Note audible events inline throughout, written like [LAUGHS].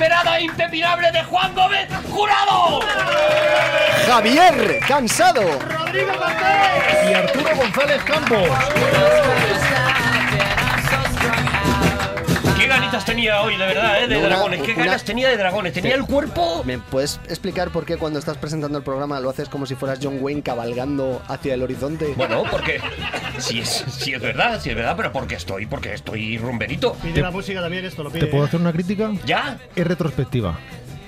Inesperada e impepinable de Juan Gómez Jurado. Javier, cansado. y Arturo González Campos. Qué ganitas tenía hoy, de verdad, ¿eh? de Una- dragones. Qué una- ganas tenía de dragones. Tenía el cuerpo. ¿Me puedes explicar por qué cuando estás presentando el programa lo haces como si fueras John Wayne cabalgando hacia el horizonte? Bueno, porque sí es, sí es verdad, sí es verdad, pero porque estoy, porque estoy rumberito. Pide la música también, esto lo pide. ¿Te puedo hacer una crítica? ¿Ya? Es retrospectiva.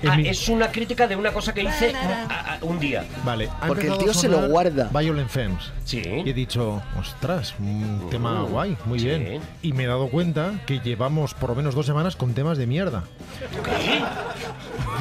Ah, mi- es una crítica de una cosa que hice a- a- un día. Vale, Porque el tío se lo guarda. Violent Femmes. Sí. Y he dicho, ostras, un tema guay, muy sí. bien. Y me he dado cuenta que llevamos por lo menos dos semanas con temas de mierda. ¿Qué?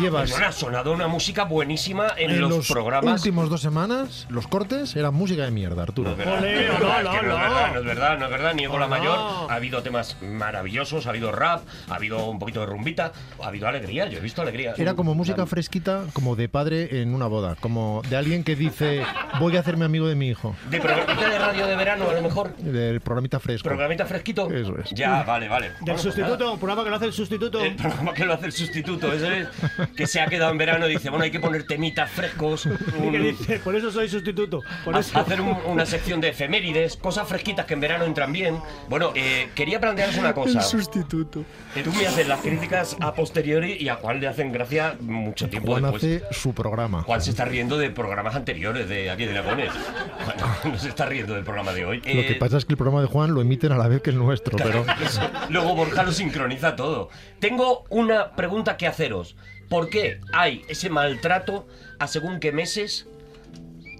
Llevas Perdona, ha sonado una música buenísima en, en los, los programas. últimos dos semanas, los cortes eran música de mierda, Arturo. no es verdad, no, [LAUGHS] no no, es verdad, no es verdad, no es verdad, niego la No. mayor. Ha habido temas maravillosos, ha habido rap, ha habido un poquito de rumbita, ha habido alegría, yo he visto alegría. Era como música fresquita, como de padre en una boda, como de alguien que dice, voy a hacerme amigo de mi hijo. De programita de radio de verano, a lo mejor. Del programita fresco. Programita fresquito. Eso es. Ya, vale, vale. Del Bueno, pues sustituto, un programa que lo hace el sustituto. El programa que lo hace el sustituto, eso es, que se ha quedado en verano y dice, bueno, hay que poner temitas frescos. [LAUGHS] Y que dice, por eso soy sustituto. Por eso. hacer un- una sección de efemérides, cosas fresquitas que en verano entran bien. Bueno, eh, quería plantearos una cosa. Sustituto. Eh, Tú me haces las críticas a posteriori y a Juan le hacen gracia mucho tiempo Juan después. hace su programa. Juan se está riendo de programas anteriores de aquí de Dragones. Juan no se está riendo del programa de hoy. Lo que Eh, pasa es que el programa de Juan lo emiten a la vez que el nuestro, pero [LAUGHS] Luego Borja lo sincroniza todo. Tengo una pregunta que haceros. ¿Por qué hay ese maltrato a según qué meses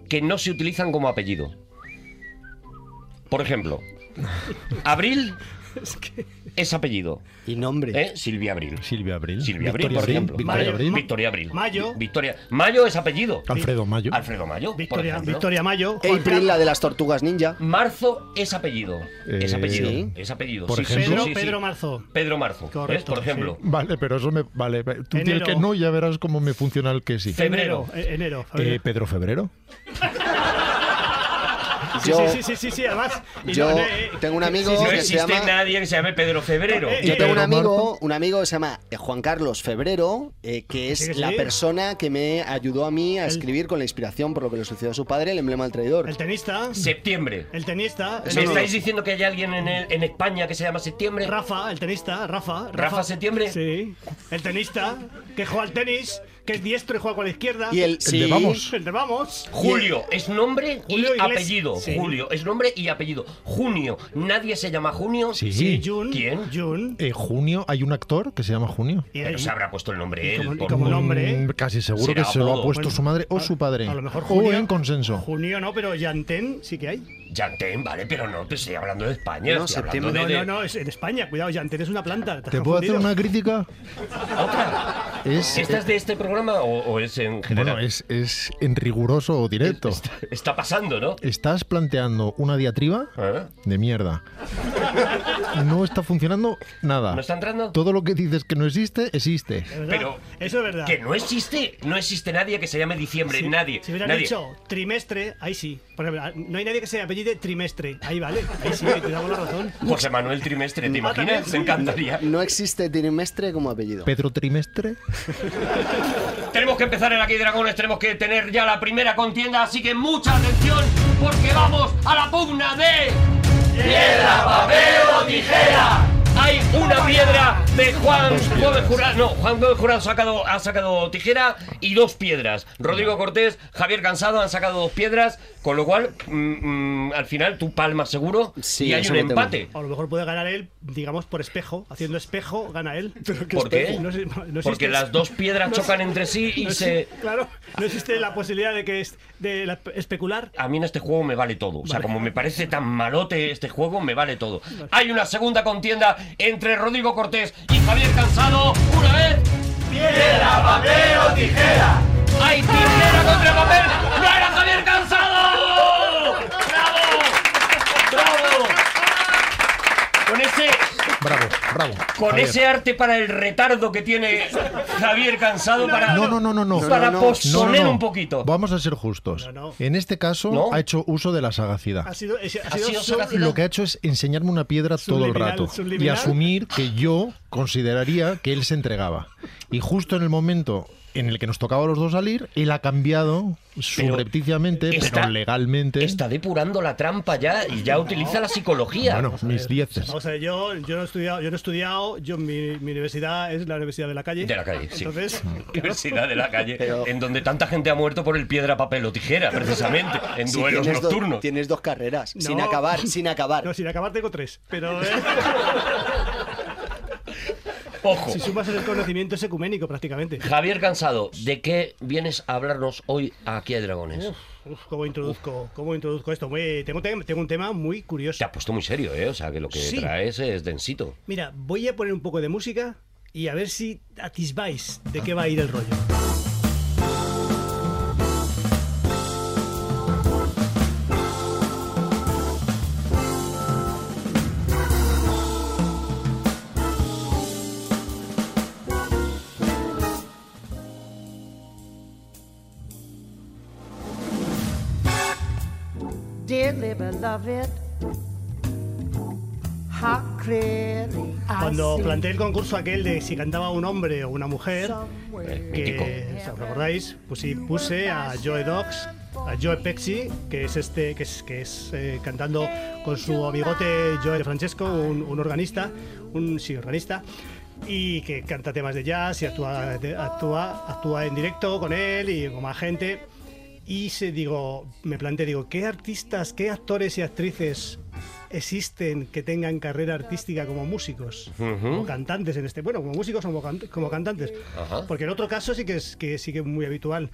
que no se utilizan como apellido? Por ejemplo, Abril [LAUGHS] es apellido. Y nombre. ¿eh? Silvia Abril. Silvia Abril. Silvia Abril, Victoria por ejemplo. Victoria Mayo. Abril. Victoria Abril. Mayo. Victoria. Mayo es apellido. Alfredo Mayo. Alfredo Mayo. Victoria. Victoria Mayo. April, la de las tortugas ninja. Marzo es apellido. es Eh, apellido. sí. Es apellido. Por Sí, ejemplo. Pedro, sí, sí. Pedro Marzo. Pedro Marzo. ¿eh? Correcto, Por ejemplo. Vale, pero eso me. Vale, tú tienes Enero. que no y ya verás cómo me funciona el que sí. Febrero. Enero. eh, enero. Eh, febrero. Pedro Febrero. [LAUGHS] Sí, Yo, sí, sí, sí, sí, sí, además. yo no, eh, tengo un sí, amigo sí, sí, No que se existe llama- nadie que se llame Pedro Febrero. Eh, yo tengo un amigo, un amigo que se llama eh, Juan Carlos Febrero, eh, que es Sí que sí. la persona que me ayudó a mí a El- escribir con la inspiración por lo que le sucedió a su padre, el emblema del traidor. El tenista. Septiembre. El tenista. ¿Me no lo- estáis diciendo que hay alguien en, el- en España que se llama Septiembre? Rafa, el tenista, Rafa. ¿Rafa Septiembre? Sí. El tenista que juega al tenis, que es diestro y juega con la izquierda. Y el, de Vamos. El de vamos. Julio es nombre Julio y Iglesias. apellido. Sí. Julio es nombre y apellido. Junio. Nadie se llama Junio. Sí. Sí, Jun. ¿Quién? Jun. Eh, Junio, hay un actor que se llama Junio. Y Pero se habrá puesto el nombre Y él. como- como nombre. Mm, Casi seguro que se lo ha puesto Bueno, su madre o a- su padre. A lo mejor o Junio. en consenso. Junio no, pero Yantén sí que hay. Yantén, vale, pero no, te estoy hablando de España. No, septiembre, No, de- no, no, es en España. Cuidado, Yantén es una planta. ¿Te puedo hacer una crítica? Es, ¿Esta es de este programa o, o es en general? bueno, es, es en riguroso o directo. Está, está pasando, ¿no? Estás planteando una diatriba ¿Eh? de mierda. No está funcionando nada. ¿No está entrando? Todo lo que dices que no existe, existe. Pero Eso es verdad. que no existe, no existe nadie que se llame diciembre, nadie. Si hubieran nadie. dicho trimestre, ahí sí. Por ejemplo, no hay nadie que se apellide trimestre. Ahí vale. Ahí sí, te damos la razón. José Manuel Trimestre, ¿te imaginas? Me encantaría. no existe trimestre como apellido. Pedro Trimestre. [LAUGHS] Tenemos que empezar en Aquí Dragones, tenemos que tener ya la primera contienda, así que mucha atención porque vamos a la pugna de piedra, papel o tijera. Hay una piedra de Juan Gómez Jurado. No, Juan Gómez Jurado ha sacado, ha sacado tijera y dos piedras. Rodrigo Cortés, Javier Cansado han sacado dos piedras, con lo cual, mm, mm, al final, tú palmas seguro Sí, y hay un empate. A lo mejor puede ganar él, digamos, por espejo. Haciendo espejo, gana él. [LAUGHS] ¿Por qué? No sé- no Porque las dos piedras [LAUGHS] no chocan entre sí y no se... Claro, no existe la posibilidad de que es de la- especular. A mí en este juego me vale todo. O sea, Vale. como me parece tan malote este juego, me vale todo. Hay una segunda contienda entre Rodrigo Cortés y Javier Cansado. Una vez. ¡Piedra, papel o tijera! ¡Hay tijera contra papel! ¡No era Javier Cansado! ¡Bravo! ¡Bravo! Con ese, Bravo, con Javier. ese arte para el retardo que tiene Javier Cansado para, No, no, no, no, no. para No, no, no. posponer No, no, no. un poquito. Vamos a ser justos. No, no. En este caso ¿No? ha hecho uso de la sagacidad. Ha sido, ha sido, Ha sido su- sagacidad. Lo que ha hecho es enseñarme una piedra todo el Subliminal, rato y asumir que yo consideraría que él se entregaba. Y justo en el momento en el que nos tocaba a los dos salir, él ha cambiado Pero subrepticiamente, está- pero legalmente. Está depurando la trampa ya y ya utiliza la psicología. Bueno, mis dieces. Vamos a ver, yo, yo no he estudiado, yo no he estudiado, yo mi, mi universidad es la Universidad de la calle. De la calle, sí. Entonces, [LAUGHS] Universidad de la calle, Pero- en donde tanta gente ha muerto por el piedra, papel o tijera, precisamente, [LAUGHS] en duelos tienes, do- nocturnos. tienes dos carreras, sin acabar, sin acabar. no, sin acabar tengo tres. Pero [LAUGHS] eh, Ojo, si sumas el conocimiento es ecuménico prácticamente. Javier Cansado, ¿de qué vienes a hablarnos hoy aquí a Dragones? Uf, ¿cómo introduzco, cómo introduzco esto? Muy- tengo, un tema muy curioso. Te has puesto muy serio, ¿eh? O sea, que lo que Sí. traes es densito. Mira, voy a poner un poco de música y a ver si atisbáis de qué va a ir el rollo. Cuando planteé el concurso aquel de si cantaba un hombre o una mujer, que, ¿os recordáis? Pues puse a Joe Dogs, a Joe Pexi, que es este, que es, que es eh, cantando con su amigote Joe Francesco, un, un organista, un sí, organista, y que canta temas de jazz y actúa, actúa, actúa en directo con él y con más gente. Y se digo, me planteé, digo, ¿qué artistas, qué actores y actrices existen que tengan carrera artística como músicos? Como cantantes en este. Bueno, como músicos o como, can- como cantantes. Ajá. Porque en otro caso sí que es que sí que es muy habitual.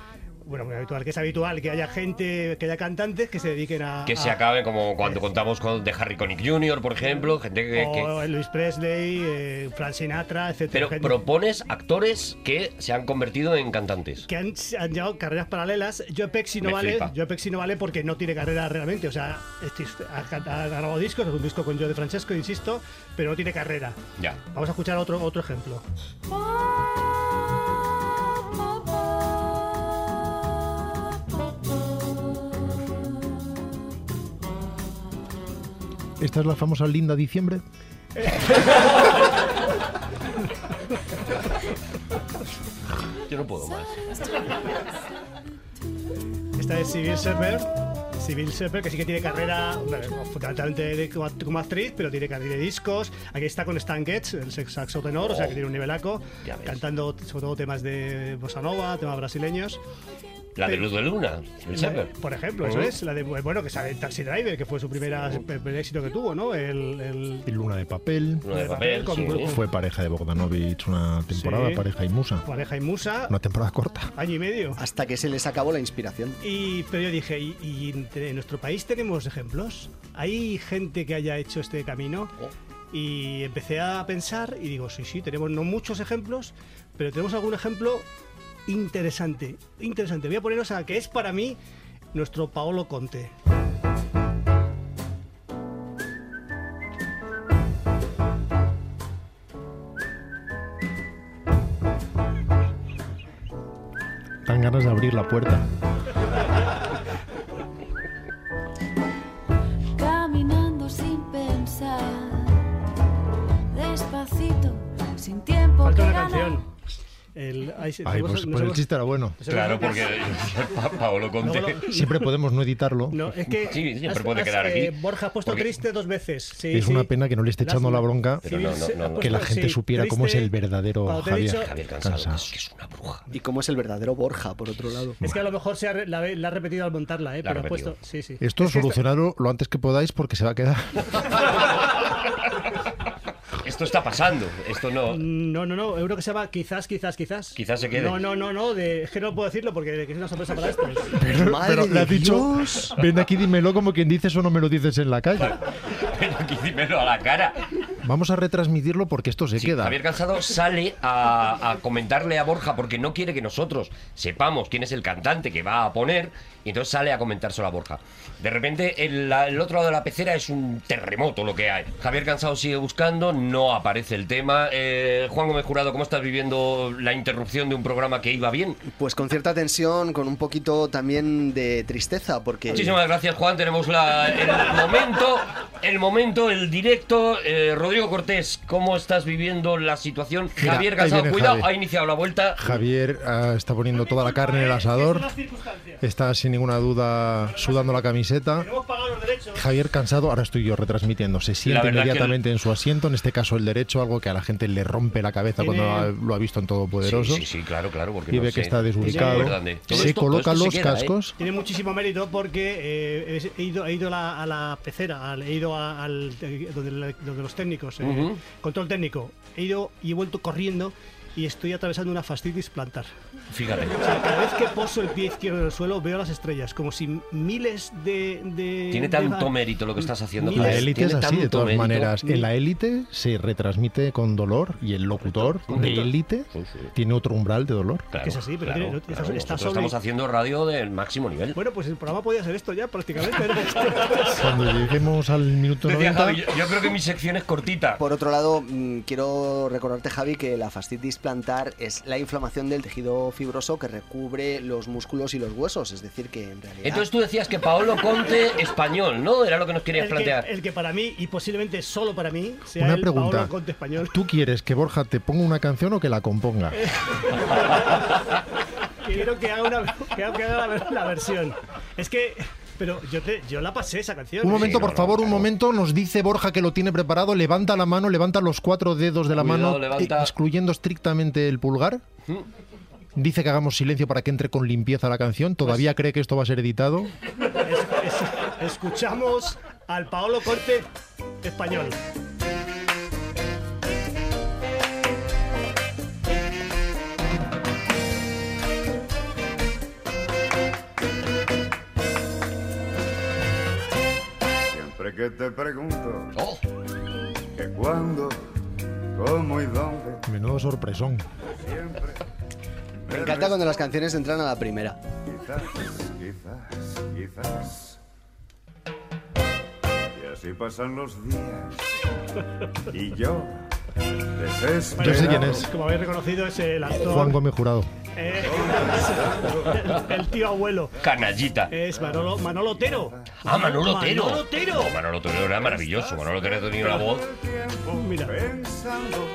Bueno, muy habitual, que es habitual que haya gente, que haya cantantes que se dediquen a. Que se a- acabe como cuando contamos con de Harry Connick Jr., por ejemplo, gente que... Elvis Presley, eh, Frank Sinatra, etc. Pero propones actores que se han convertido en cantantes. que han, han llevado carreras paralelas. Joe Pexi no Me vale. flipa. Pexi no vale porque no tiene carrera realmente. O sea, este- ha, can- ha grabado discos, es un disco con Joe de Francesco, insisto, pero no tiene carrera. Ya. Vamos a escuchar otro, otro ejemplo. Esta es la famosa linda diciembre. Yo no puedo más. Esta es Civil Server. Civil Server, que sí que tiene carrera, bueno, fundamentalmente de- como, actriz, pero tiene carrera de discos. Aquí está con Stan Getz, el saxo tenor, o sea que tiene un nivelaco, cantando sobre todo temas de bossa nova, temas brasileños. La de Luz de Luna, el Shepherd. Por ejemplo, eso es. La de, bueno, que sale Taxi Driver, que fue su primera, el primer éxito que tuvo, ¿no? El, el- Y Luna de papel. Luna de papel, con- sí. con- Fue pareja de Bogdanovich una temporada, Sí. pareja y musa. pareja y musa, Una temporada corta. año y medio. Hasta que se les acabó la inspiración. Y, pero yo dije, ¿y, en nuestro país tenemos ejemplos? ¿Hay gente que haya hecho este camino? Y empecé a pensar y digo, sí, sí, tenemos no muchos ejemplos, pero tenemos algún ejemplo interesante. Interesante. Voy a poneros a que es para mí nuestro Paolo Conte. Dan ganas de abrir la puerta. Caminando sin pensar, despacito, sin tiempo Falta que una ganar. canción. El, ay, sí, Ay, no pues, no pues el chiste era bueno. no Claro, porque [LAUGHS] Pa- Paolo Conte. Lo- Siempre podemos no editarlo. No, es que Sí, siempre has- puede has, quedar aquí. eh, Borja ha puesto Porque- triste dos veces. Sí, Es sí. una pena que no le esté echando la bronca no, no, no, no. que la gente sí, supiera cómo es el verdadero Javier. dicho- Javier Cansado, Cansado. que es, que es una bruja. Y cómo es el verdadero Borja, por otro lado. Es que a lo mejor se ha, re- la, la ha repetido al montarla, ¿eh? La ha pero ha repetido. puesto. Sí, sí. Esto Es solucionarlo lo antes que podáis porque se va a quedar. [LAUGHS] Esto está pasando. Esto no. No, no, no, euro que se llama quizás, quizás, quizás. Quizás se quede. No, no, no, no, de, es que no puedo decirlo porque es una sorpresa para esto. [LAUGHS] Pero, Madre pero le has dicho, ven aquí, dímelo como quien dice eso no me lo dices en la calle. Pero [LAUGHS] aquí dímelo a la cara. Vamos a retransmitirlo porque esto se Sí, queda. Javier Cansado sale a, a comentarle a Borja porque no quiere que nosotros sepamos quién es el cantante que va a poner y entonces sale a comentárselo a Borja. De repente el, el otro lado de la pecera es un terremoto lo que hay. Javier Cansado sigue buscando, no aparece el tema. Eh, Juan Gómez Jurado, ¿cómo estás viviendo la interrupción de un programa que iba bien? Pues con cierta tensión, con un poquito también de tristeza, porque... Muchísimas gracias, Juan. Tenemos la- el momento, el momento, el directo. Eh, Rodrigo Cortés, ¿cómo estás viviendo la situación? Mira, Javier viene cuidado, ha iniciado la vuelta. Javier ah, está poniendo toda la carne en el asador. Está sin ninguna duda sudando la camiseta. Javier cansado, ahora estoy yo retransmitiendo, se siente inmediatamente en su asiento, en este caso el derecho, algo que a la gente le rompe la cabeza Tiene- cuando ha- lo ha visto en Todopoderoso. Sí, sí, sí, claro, claro. Porque Y no ve sé. que está desubicado. todo Se esto- coloca los se queda, ¿eh? cascos. Tiene muchísimo mérito porque eh, he ido, he ido a, la, a la pecera, al- he ido a- al eh, donde, donde los técnicos, eh, Ujú. control técnico. He ido y he vuelto corriendo y estoy atravesando una fascitis plantar. Fíjate. O sea, cada vez que poso el pie izquierdo en el suelo veo las estrellas, como si miles de... de Tiene de- tanto mérito lo que estás haciendo. Miles. La élite es así, de todas mérito. maneras. En la élite se retransmite con dolor y el locutor de élite Sí, sí. tiene otro umbral de dolor. Claro, que es así, pero claro, tiene- claro. está- está Nosotros sobre- estamos haciendo radio del máximo nivel. Bueno, pues el programa podía ser esto ya prácticamente. [LAUGHS] Cuando lleguemos al minuto Decía 90, Javi, yo, yo creo que mi sección es cortita. Por otro lado, mm, quiero recordarte, Javi, que la fascitis plantar es la inflamación del tejido fibroso que recubre los músculos y los huesos. Es decir, que en realidad... Entonces tú decías que Paolo Conte español, ¿no? Era lo que nos querías el, que, plantear. el que para mí, y posiblemente solo para mí, sea una el pregunta. Paolo Conte español. ¿Tú quieres que Borja te ponga una canción o que la componga? [LAUGHS] Quiero que haga, una, que haga, que haga la, la versión. Es que... Pero yo, te, yo la pasé esa canción. Un momento, no, por no, favor, un momento. Nos dice Borja que lo tiene preparado. Levanta la mano, levanta los cuatro dedos de la Cuidado, mano, levanta. excluyendo estrictamente el pulgar. Dice que hagamos silencio para que entre con limpieza la canción. ¿Todavía cree que esto va a ser editado? Es- es- escuchamos al Paolo Conte español. Siempre que te pregunto Oh, que cuándo, cómo y dónde, Menudo sorpresón. siempre. Me encanta cuando las canciones entran a la primera. Quizás, quizás, quizás. Y así pasan los días. Y yo, desesperado. Yo sé quién es. Como habéis reconocido, es el actor. Juan Gómez Jurado. Eh, el, el tío abuelo. canallita. Es Manolo, Manolo Otero. Ah, Manolo Otero. Manolo Otero. Oh, Manolo Otero era maravilloso. Manolo Otero tenía una voz. Mira, Pensando.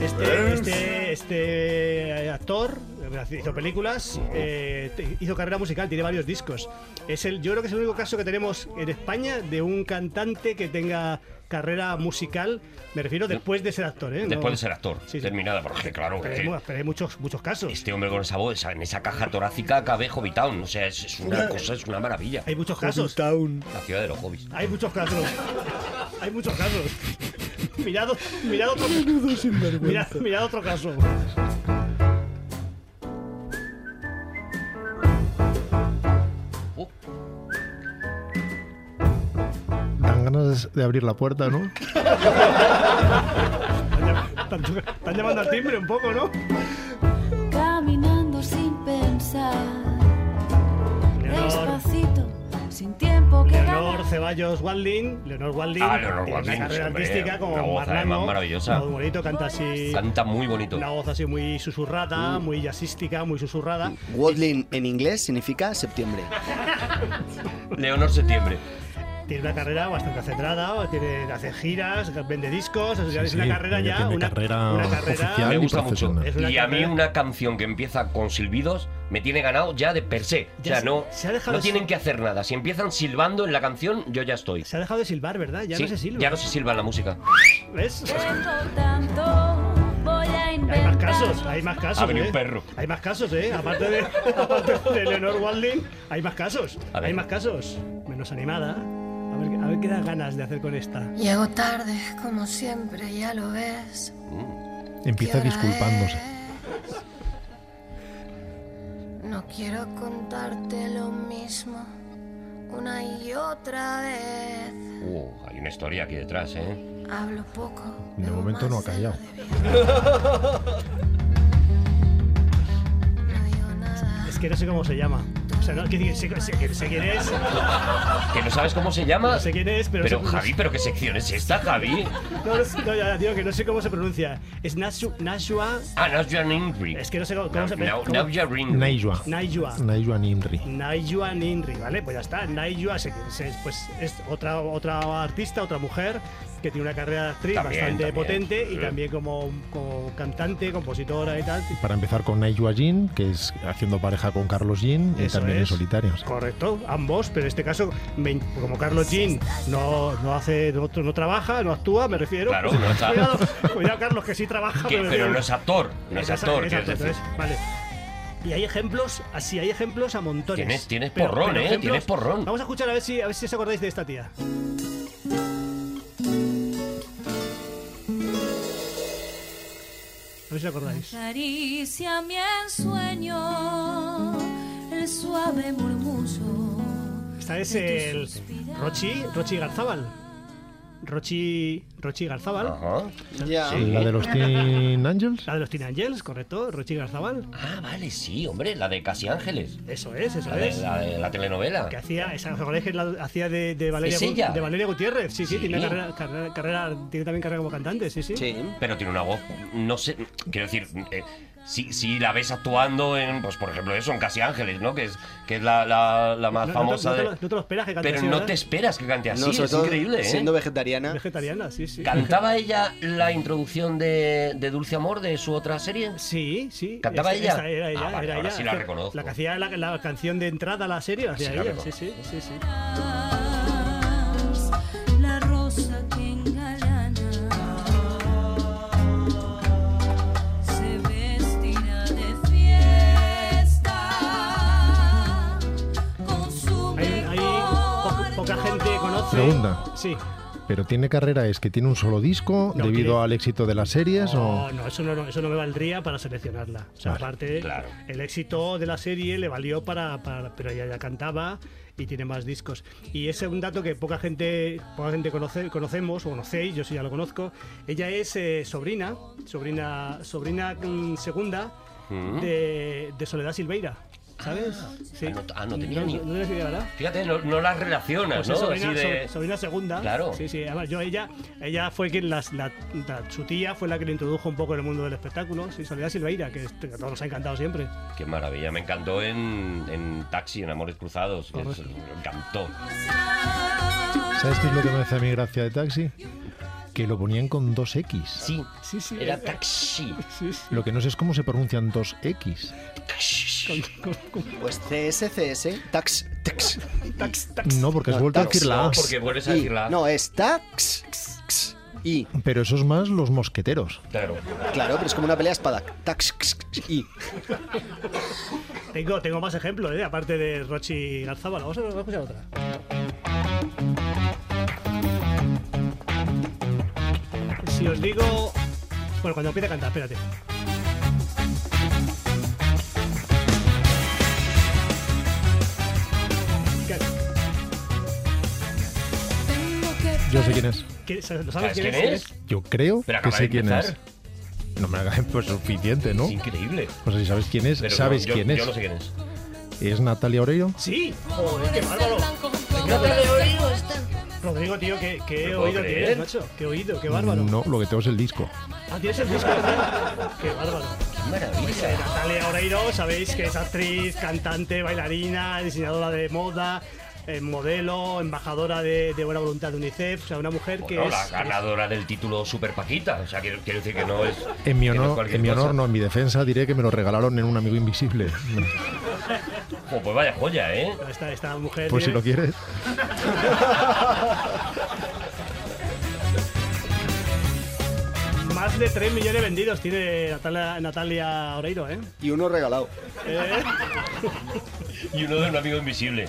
este, este, este actor hizo películas, eh, hizo carrera musical, tiene varios discos. Es el, yo creo que es el único caso que tenemos en España de un cantante que tenga carrera musical. Me refiero después de ser actor, ¿eh? No- Después de ser actor. Sí, sí. Terminada, porque claro, Pero que hay, mu- pero hay muchos, muchos casos. este hombre con esa voz, en esa caja torácica cabe Hobby Town. O sea, es, es una cosa, es una maravilla. Hay muchos casos. La ciudad de los hobbies. Hay muchos casos. Hay muchos casos. Mirad, mirad otro mirad, mirad otro caso. Ganas de abrir la puerta, ¿no? Están, llam- están llamando al timbre un poco, ¿no? Caminando sin pensar, Leonor, despacito, sin tiempo que Leonor. Ceballos Walding. Leonor Walding. Ah, Leonor tiene Walding, Una carrera hombre, artística como una voz Marlano, además maravillosa. Muy bonito, canta así. canta muy bonito. Una voz así muy susurrada, muy jazzística, muy susurrada. Wadlin en inglés significa septiembre. Leonor Septiembre. Tiene una carrera bastante centrada, tiene, hace giras, vende discos, o sea, Sí, es una sí, carrera ya, tiene una carrera una carrera oficial. Me y gusta mucho. profesional. Es una Y a mí carrera- una canción que empieza con silbidos me tiene ganado ya de per se. O Ya sea, se- no, se ha dejado no tienen sil- que hacer nada. Si empiezan silbando en la canción, yo ya estoy. Se ha dejado de silbar, ¿verdad? Ya Sí, no se silba. ya no se silba en la música. ¿Ves? Hay más casos, hay más casos. Ha venido ¿eh? un perro. Hay más casos, ¿eh? Aparte de, [LAUGHS] aparte de Leonor Walding, hay más casos. Hay más casos. Menos animada. A ver, a ver qué das ganas de hacer con esta. Llego tarde, como siempre, ya lo ves. Empieza ¿Qué hora disculpándose. es? No quiero contarte lo mismo una y otra vez. Uh, hay una historia aquí detrás, ¿eh? Hablo poco. De momento no ha callado. [LAUGHS] No digo nada. Es que no sé cómo se llama. O sea, no, que, que sé, sé- que sé quién es. ¿Que no sabes cómo se llama? No sé quién es, pero... Pero sé- Javi, ¿pero qué sección es esta, Javi? No, no, no, ya, tío, que no sé cómo se pronuncia. Es Nashu, Nashua... Ah, Najwa Nimri. Es que no sé cómo, cómo se Na- cómo- Najwa Nimri. Naijua. Naijua. Naijua Nimri. Naijua Ninri, ¿vale? Pues ya está. Se- se- pues es otra, otra artista, otra mujer que tiene una carrera de actriz También, bastante también, potente y sí. también como, como cantante, compositora y tal. Para empezar con Naijua Jean, que es haciendo pareja con Carlos y Eso también en. Correcto, ambos, pero en este caso, me- como Carlos Jean no, no hace, no, no trabaja, no actúa, me refiero. Claro, pues, no está. cuidado, cuidado, Carlos, que sí trabaja. Que- pero no es actor, no es actor, exacto, entonces, vale. Y hay ejemplos, así hay ejemplos a montones. Tienes- tienes porrón, ¿eh? Tienes porrón. Vamos a escuchar a ver si a ver si os acordáis de esta tía. A ver si os acordáis. Acaricia mi ensueño, suave murmullo. Esta es el. Rochi, Rochi Garzábal. Rochi, Rochi Garzábal. Ajá. Sí. La de los Teen Angels. La de los Teen Angels, correcto, Rochi Garzábal. Ah, vale, sí, hombre, la de Casi Ángeles. Eso es, eso La de es. la, de la telenovela. Que hacía, esa, ¿os acordáis que la hacía de, de Valeria, ¿Es ella? de Valeria Gutiérrez? Sí, sí, Sí. tiene carrera, carrera, carrera- tiene también carrera como cantante, sí, sí. Sí. Pero tiene una voz, no sé, quiero decir, eh, si, si la ves actuando en, pues por ejemplo, eso, en Casi Ángeles, ¿no? Que es, que es la, la, la más No- no te- famosa no te, de... lo, no te lo esperas que cante Pero así, no ¿verdad? te esperas que cante así, es todo increíble, ¿eh? siendo vegetariana. Vegetariana, sí, sí. ¿Cantaba ella la introducción de, de Dulce Amor de su otra serie? Sí, sí. ¿Cantaba Esta- ella? esta era ella, Ah, vale, era ahora ella. sí la Que- reconozco. La que hacía la, la canción de entrada a la serie, la hacía Sí la ella. Sí, sí, sí, sí. La rosa que engalana se vestirá de fiesta con su Hay, hay po- poca gente que conoce. Pregunta. Sí. Pero tiene carrera, es que tiene un solo disco No, debido tiene- al éxito de las series No, o no, eso no, eso no me valdría para seleccionarla. O sea, Vale, aparte, claro. el éxito de la serie le valió para, para- pero ella ya cantaba y tiene más discos. Y ese es un dato que poca gente, poca gente conoce, conocemos o conocéis, yo sí ya lo conozco. Ella es eh, sobrina, sobrina, sobrina mm, segunda Mm. de, de Soledad Silveira. ¿Sabes? sí. ah, no- ah, no tenía ni- no tienes idea, ¿verdad? Fíjate, no, no las relacionas, Pues ¿no? sobrina, Así de... so- sobrina segunda. Claro. Sí, sí. Además, yo ella, ella fue quien las, la, la- su tía fue la que le introdujo un poco en el mundo del espectáculo. Sí, Soledad Silveira, que, que a todos nos ha encantado siempre. Qué maravilla, me encantó en, en Taxi, en Amores Cruzados. me encantó. ¿Sabes qué es lo que me hace a mí gracia de Taxi? Que lo ponían con dos X. Sí, Sí, sí. era Taxi. [LAUGHS] Sí, sí. Lo que no sé es cómo se pronuncian dos X. Pues CSCS, tax, tax. tax, tax. No, porque has No, vuelto a decir la No, A. porque vuelves a Y, decir la... no, es tax, y. Pero eso es más los mosqueteros. Claro. Claro, pero es como una pelea espada. Tax, x, x, y. Tengo, tengo más ejemplos, ¿eh? aparte de Rochi Garzabal. Vamos a, vamos a escuchar otra. Si os digo. Bueno, cuando empiece a cantar, espérate. ¿Qué- Yo sé quién es. qué- ¿Lo ¿Sabes sabes quién quién es? Yo creo Pero que sé quién es. No me hagas [LAUGHS] pues suficiente, ¿no? Es increíble. O sea, si sabes quién es, Pero sabes no, yo- quién es. Yo no sé quién es. ¿Es Natalia Oreiro? Sí, joder, qué bárbaro. Rodrigo, tío, qué, qué No puedo oído creer. tienes, macho. Qué oído, qué bárbaro. No, lo que tengo es el disco. Ah, tienes el disco. Qué bárbaro. Qué maravilla. Natalia Oreiro, sabéis que es actriz, cantante, bailarina, diseñadora de moda. Eh, modelo, embajadora de, de buena voluntad de UNICEF, o sea, una mujer que Bueno, es... la ganadora del título Super Paquita. O sea, quiero, quiero decir que no es. En mi que no honor, cualquier en mi cosa. honor no, en mi defensa diré que me lo regalaron en un amigo invisible. Pues vaya joya, ¿eh? Esta, esta mujer Pues si lo quieres. [LAUGHS] Más de 3 millones vendidos tiene Natalia, Natalia Oreiro, ¿eh? Y uno regalado. ¿Eh? [LAUGHS] Y uno de un amigo invisible.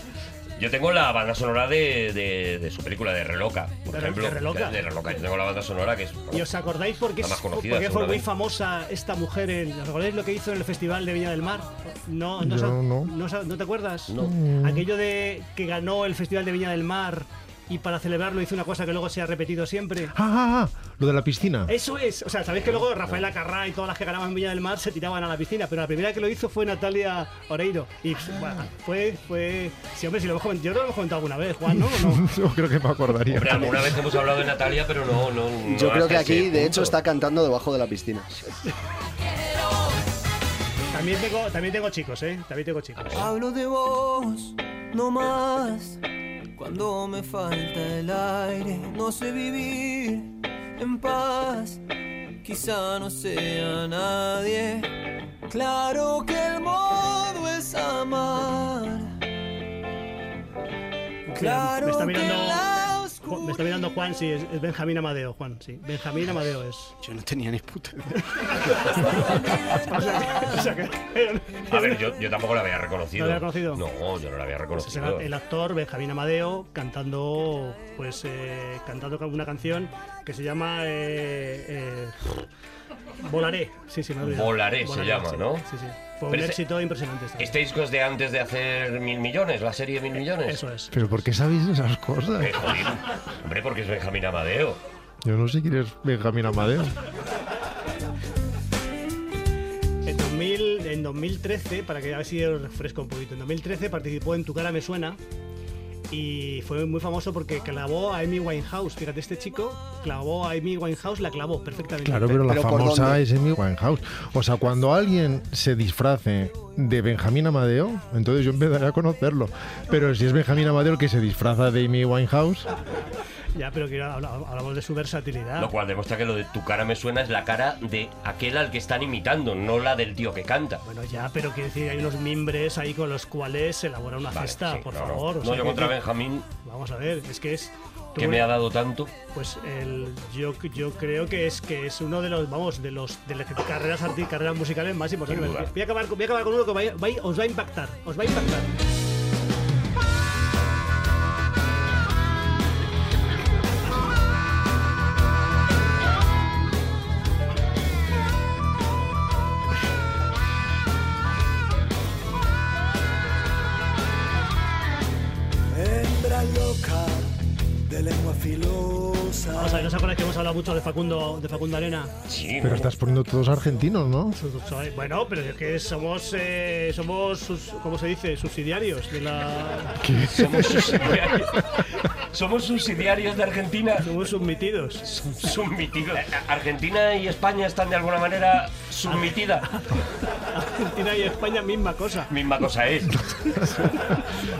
Yo tengo la banda sonora de, de, de su película, de Reloca, por ¿De Re- ejemplo. de Reloca? De Reloca. Yo tengo la banda sonora que es. ¿Y os acordáis por qué, La más conocida, por qué fue muy famosa esta mujer? En, ¿Os acordáis lo que hizo en el Festival de Viña del Mar? No, no, Yo no. sa- ¿no te acuerdas? No. Aquello de que ganó el Festival de Viña del Mar y para celebrarlo hizo una cosa que luego se ha repetido siempre. Ah, ah, ah, lo de la piscina. Eso es, o sea, sabéis que luego Rafaela Carrá y todas las que ganaban en Viña del Mar se tiraban a la piscina, pero la primera que lo hizo fue Natalia Oreiro. Y bueno, fue, fue. Sí, hombre, si lo hemos comentado, yo creo lo hemos comentado alguna vez, Juan, ¿no? ¿O no? [LAUGHS] Yo creo que me acordaría. Hombre, alguna vez hemos hablado de Natalia, pero no. no Yo no creo hasta que aquí, de hecho, está cantando debajo de la piscina. También tengo, también tengo chicos, ¿eh? También tengo chicos. Hablo de vos, no más. Cuando me falta el aire, no sé vivir en paz. Quizá no sea nadie. Claro que el modo es amar. Claro me está que mirando, la Ju- me está mirando Juan, sí, es, es Benjamín Amadeo, Juan, sí. Benjamín Amadeo es. Yo no tenía ni puta [LAUGHS] A ver, yo, yo tampoco la había reconocido. ¿No la había reconocido? No, yo no la había Pues es reconocido. el, el actor Benjamín Amadeo cantando, pues, eh, cantando una canción que se llama eh, eh, Volaré. Sí, sí, me he olvidado. Volaré se llama, sí. ¿no? Sí, sí. Fue un Pero este- éxito impresionante. este. Este disco es de antes de hacer Mil Millones, la serie Mil Millones. Eso es. Pero ¿por qué sabéis esas cosas? Eh, joder. Hombre, porque es Benjamín Amadeo. Yo no sé quién es Benjamín Amadeo. En, 2000, en 2013, para que a ver si os refresco un poquito, en 2013 participó en Tu cara me suena y fue muy famoso porque clavó a Amy Winehouse. Fíjate, este chico clavó a Amy Winehouse, la clavó perfectamente. Claro, pero la ¿Pero por famosa es Amy Winehouse. O sea, cuando alguien se disfrace de Benjamín Amadeo, entonces yo empezaré a conocerlo. Pero si es Benjamín Amadeo el que se disfraza de Amy Winehouse, Ya, pero que habla- hablamos de su versatilidad. Lo cual demuestra que lo de tu cara me suena es la cara de aquel al que están imitando, no la del tío que canta. Bueno, ya, pero quiero decir, hay unos mimbres ahí con los cuales se elabora una Vale, cesta, sí, por no, no. favor. o No, sea, yo que- contra Benjamín, Vamos a ver, es que es. que me ha dado tanto. Pues el, yo, yo creo que es que es uno de los, vamos, de los de las carreras carreras musicales más importantes. Voy a acabar, voy a acabar con uno que va va os va a impactar, os va a impactar. Mucho de Facundo, de Facundo Arena? Sí, pero estás poniendo todos argentinos, ¿no? So- so- Bueno, pero es que somos, eh, somos, sus- ¿cómo se dice? Subsidiarios de la... Somos subsidiarios. Somos subsidiarios de Argentina. Somos submitidos. Submitidos. Argentina y España están de alguna manera submitidas. Argentina y España, misma cosa. Misma cosa es.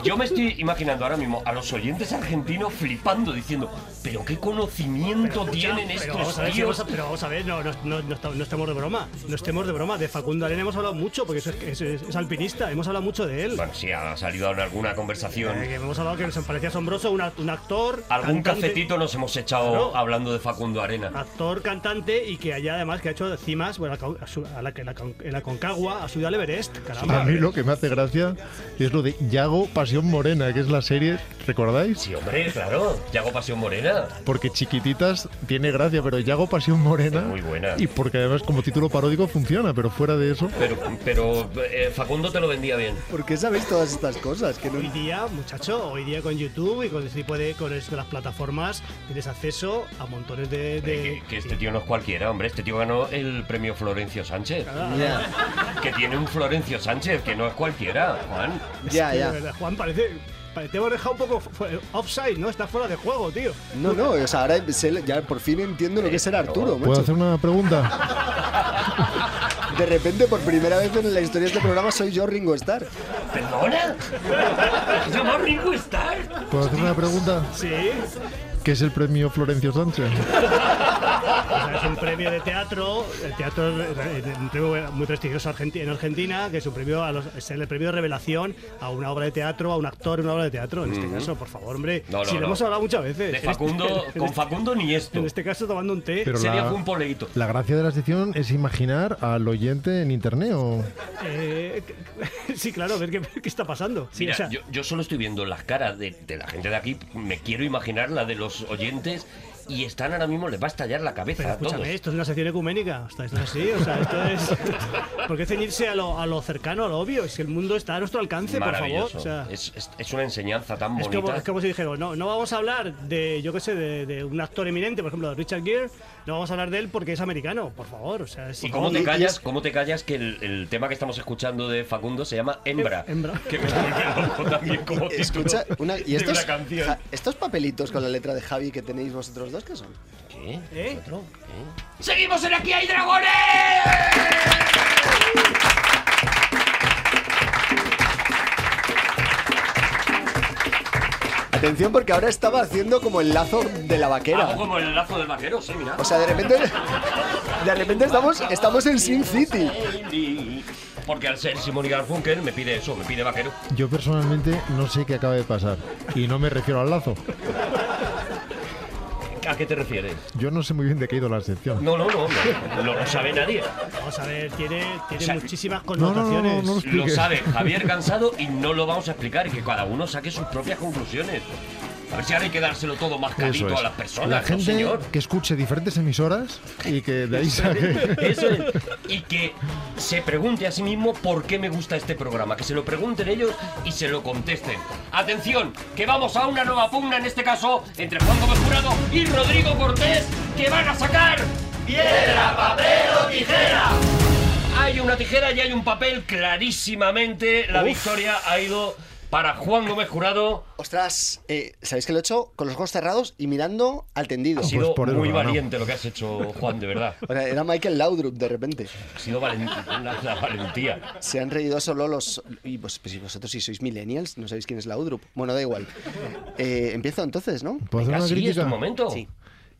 Yo me estoy imaginando ahora mismo a los oyentes argentinos flipando diciendo, pero qué conocimiento Escucha, tienen pero estos vamos a ver, si tíos. vamos a- pero vamos a ver, no, no, no, no estamos- no estemos de broma. No estemos de broma. De Facundo Arena hemos hablado mucho, porque eso es, es, es- es alpinista. Hemos hablado mucho de él. Bueno, sí, ha salido en alguna conversación. Eh, que hemos hablado que nos parecía asombroso un, un actor. Algún cantante- cafetito nos hemos echado Claro. hablando de Facundo Arena. Actor, cantante y que allá además que ha hecho cimas bueno, a la- a, su- a la, que la con- en la Concagua, ha subido al Everest. Caramba. A mí lo que me hace gracia es lo de Yago Pasión Morena, que es la serie, ¿recordáis? Sí, hombre, claro. Yago Pasión Morena. Porque Chiquititas tiene gracia, pero Yago Pasión Morena. Es muy buena. Y porque además como título paródico funciona, pero fuera de eso. Pero, pero eh, Facundo te lo vendía bien. ¿Por qué sabéis todas estas cosas? Que no... Hoy día, muchacho, hoy día con YouTube y con este tipo de, con es- las plataformas tienes acceso a montones de... de- Que, que este tío no es cualquiera, hombre. Este tío ganó el premio Florencio Sánchez. Ya, Que tiene un Florencio Sánchez, que no es cualquiera, Juan. ya, de ya. verdad, Juan, parece... Te hemos dejado un poco fu- offside, ¿no? Está fuera de juego, tío. No, no, o sea, ahora ya por fin entiendo lo que es ser Arturo, ¿Puedo macho. hacer una pregunta? de repente, por primera vez en la historia de este programa, soy yo Ringo Starr. ¿Perdona? ¿Se llama Ringo Starr? ¿Puedo hacer una pregunta? Sí. ¿Qué es el premio Florencio Sánchez? [LAUGHS] O sea, es un premio de teatro, el teatro es un premio muy prestigioso en Argentina, que es un premio a los, es el premio de revelación a una obra de teatro, a un actor en una obra de teatro. En este caso, por favor, hombre, No, no, si lo hemos hablado muchas veces. De este- [LAUGHS] en con este- Facundo ni esto. En este caso, tomando un té. Pero Sería la- un poleíto. La gracia de la sección es imaginar al oyente en internet o... Eh, [LAUGHS] sí, claro, ver qué, qué está pasando. Sí, Mira, o sea, yo, yo solo estoy viendo las caras de, de la gente de aquí. Me quiero imaginar la de los oyentes y están ahora mismo, les va a estallar la cabeza Pero a todos. escúchame, esto es una sección ecuménica. Esto, esto es así, o sea, esto es. [LAUGHS] ¿Por qué ceñirse a lo, a lo cercano, a lo obvio? Es que el mundo está a nuestro alcance, por favor. O sea, es, es- es una enseñanza tan es bonita. como, es como si dijeron, no, no vamos a hablar de, yo qué sé, de, de un actor eminente, por ejemplo, de Richard Gere, no vamos a hablar de él porque es americano, por favor. O sea, es- ¿Y cómo te callas? ¿Cómo te callas que el, el tema que estamos escuchando de Facundo se llama Hembra? Hembra. [LAUGHS] Que me también como Escucha, una- ¿y de estos, una canción. ja- estos papelitos con la letra de Javi que tenéis vosotros dos, qué son? ¿Qué? ¿Eh? ¿Otro? ¿Qué? ¡Seguimos en Aquí hay dragones! Atención porque ahora estaba haciendo como el lazo de la vaquera. Hago como el lazo del vaquero, sí, mira. O sea, de repente, de repente estamos, estamos en Sin City. Porque al ser Simón y Garfunkel me pide eso, me pide vaquero. Yo personalmente no sé qué acaba de pasar. Y no me refiero al lazo. ¿A qué te refieres? Yo no sé muy bien de qué ha ido la sección. No, no, no, no, no lo sabe nadie. Vamos a ver, tiene, tiene O sea, muchísimas no, no, no, connotaciones. no lo Lo sabe Javier Cansado y no lo vamos a explicar y que cada uno saque sus propias conclusiones. A ver si ahora hay que dárselo todo carito es. a las personas, La ¿no, gente señor? que escuche diferentes emisoras y que de ahí saque... Eso es. Y que se pregunte a sí mismo por qué me gusta este programa. Que se lo pregunten ellos y se lo contesten. Atención, que vamos a una nueva pugna, en este caso, entre Juan Gómez Jurado y Rodrigo Cortés, que van a sacar piedra, papel o tijera. Hay una tijera y hay un papel clarísimamente. La Uf. victoria ha ido para Juan Gómez Jurado. Ostras, eh, ¿sabéis que lo he hecho con los ojos cerrados y mirando al tendido? Ha sido por eso muy valiente lo que has hecho, Juan, de verdad. O sea, era Michael Laudrup de repente. Ha sido la, la valentía. Se han reído solo los... Y pues, pues, si vosotros si sois millennials, no sabéis quién es Laudrup. Bueno, da igual. Eh, empiezo entonces, ¿no? ¿Puedo hacer Venga, una sí, es crítica? tu momento. Sí.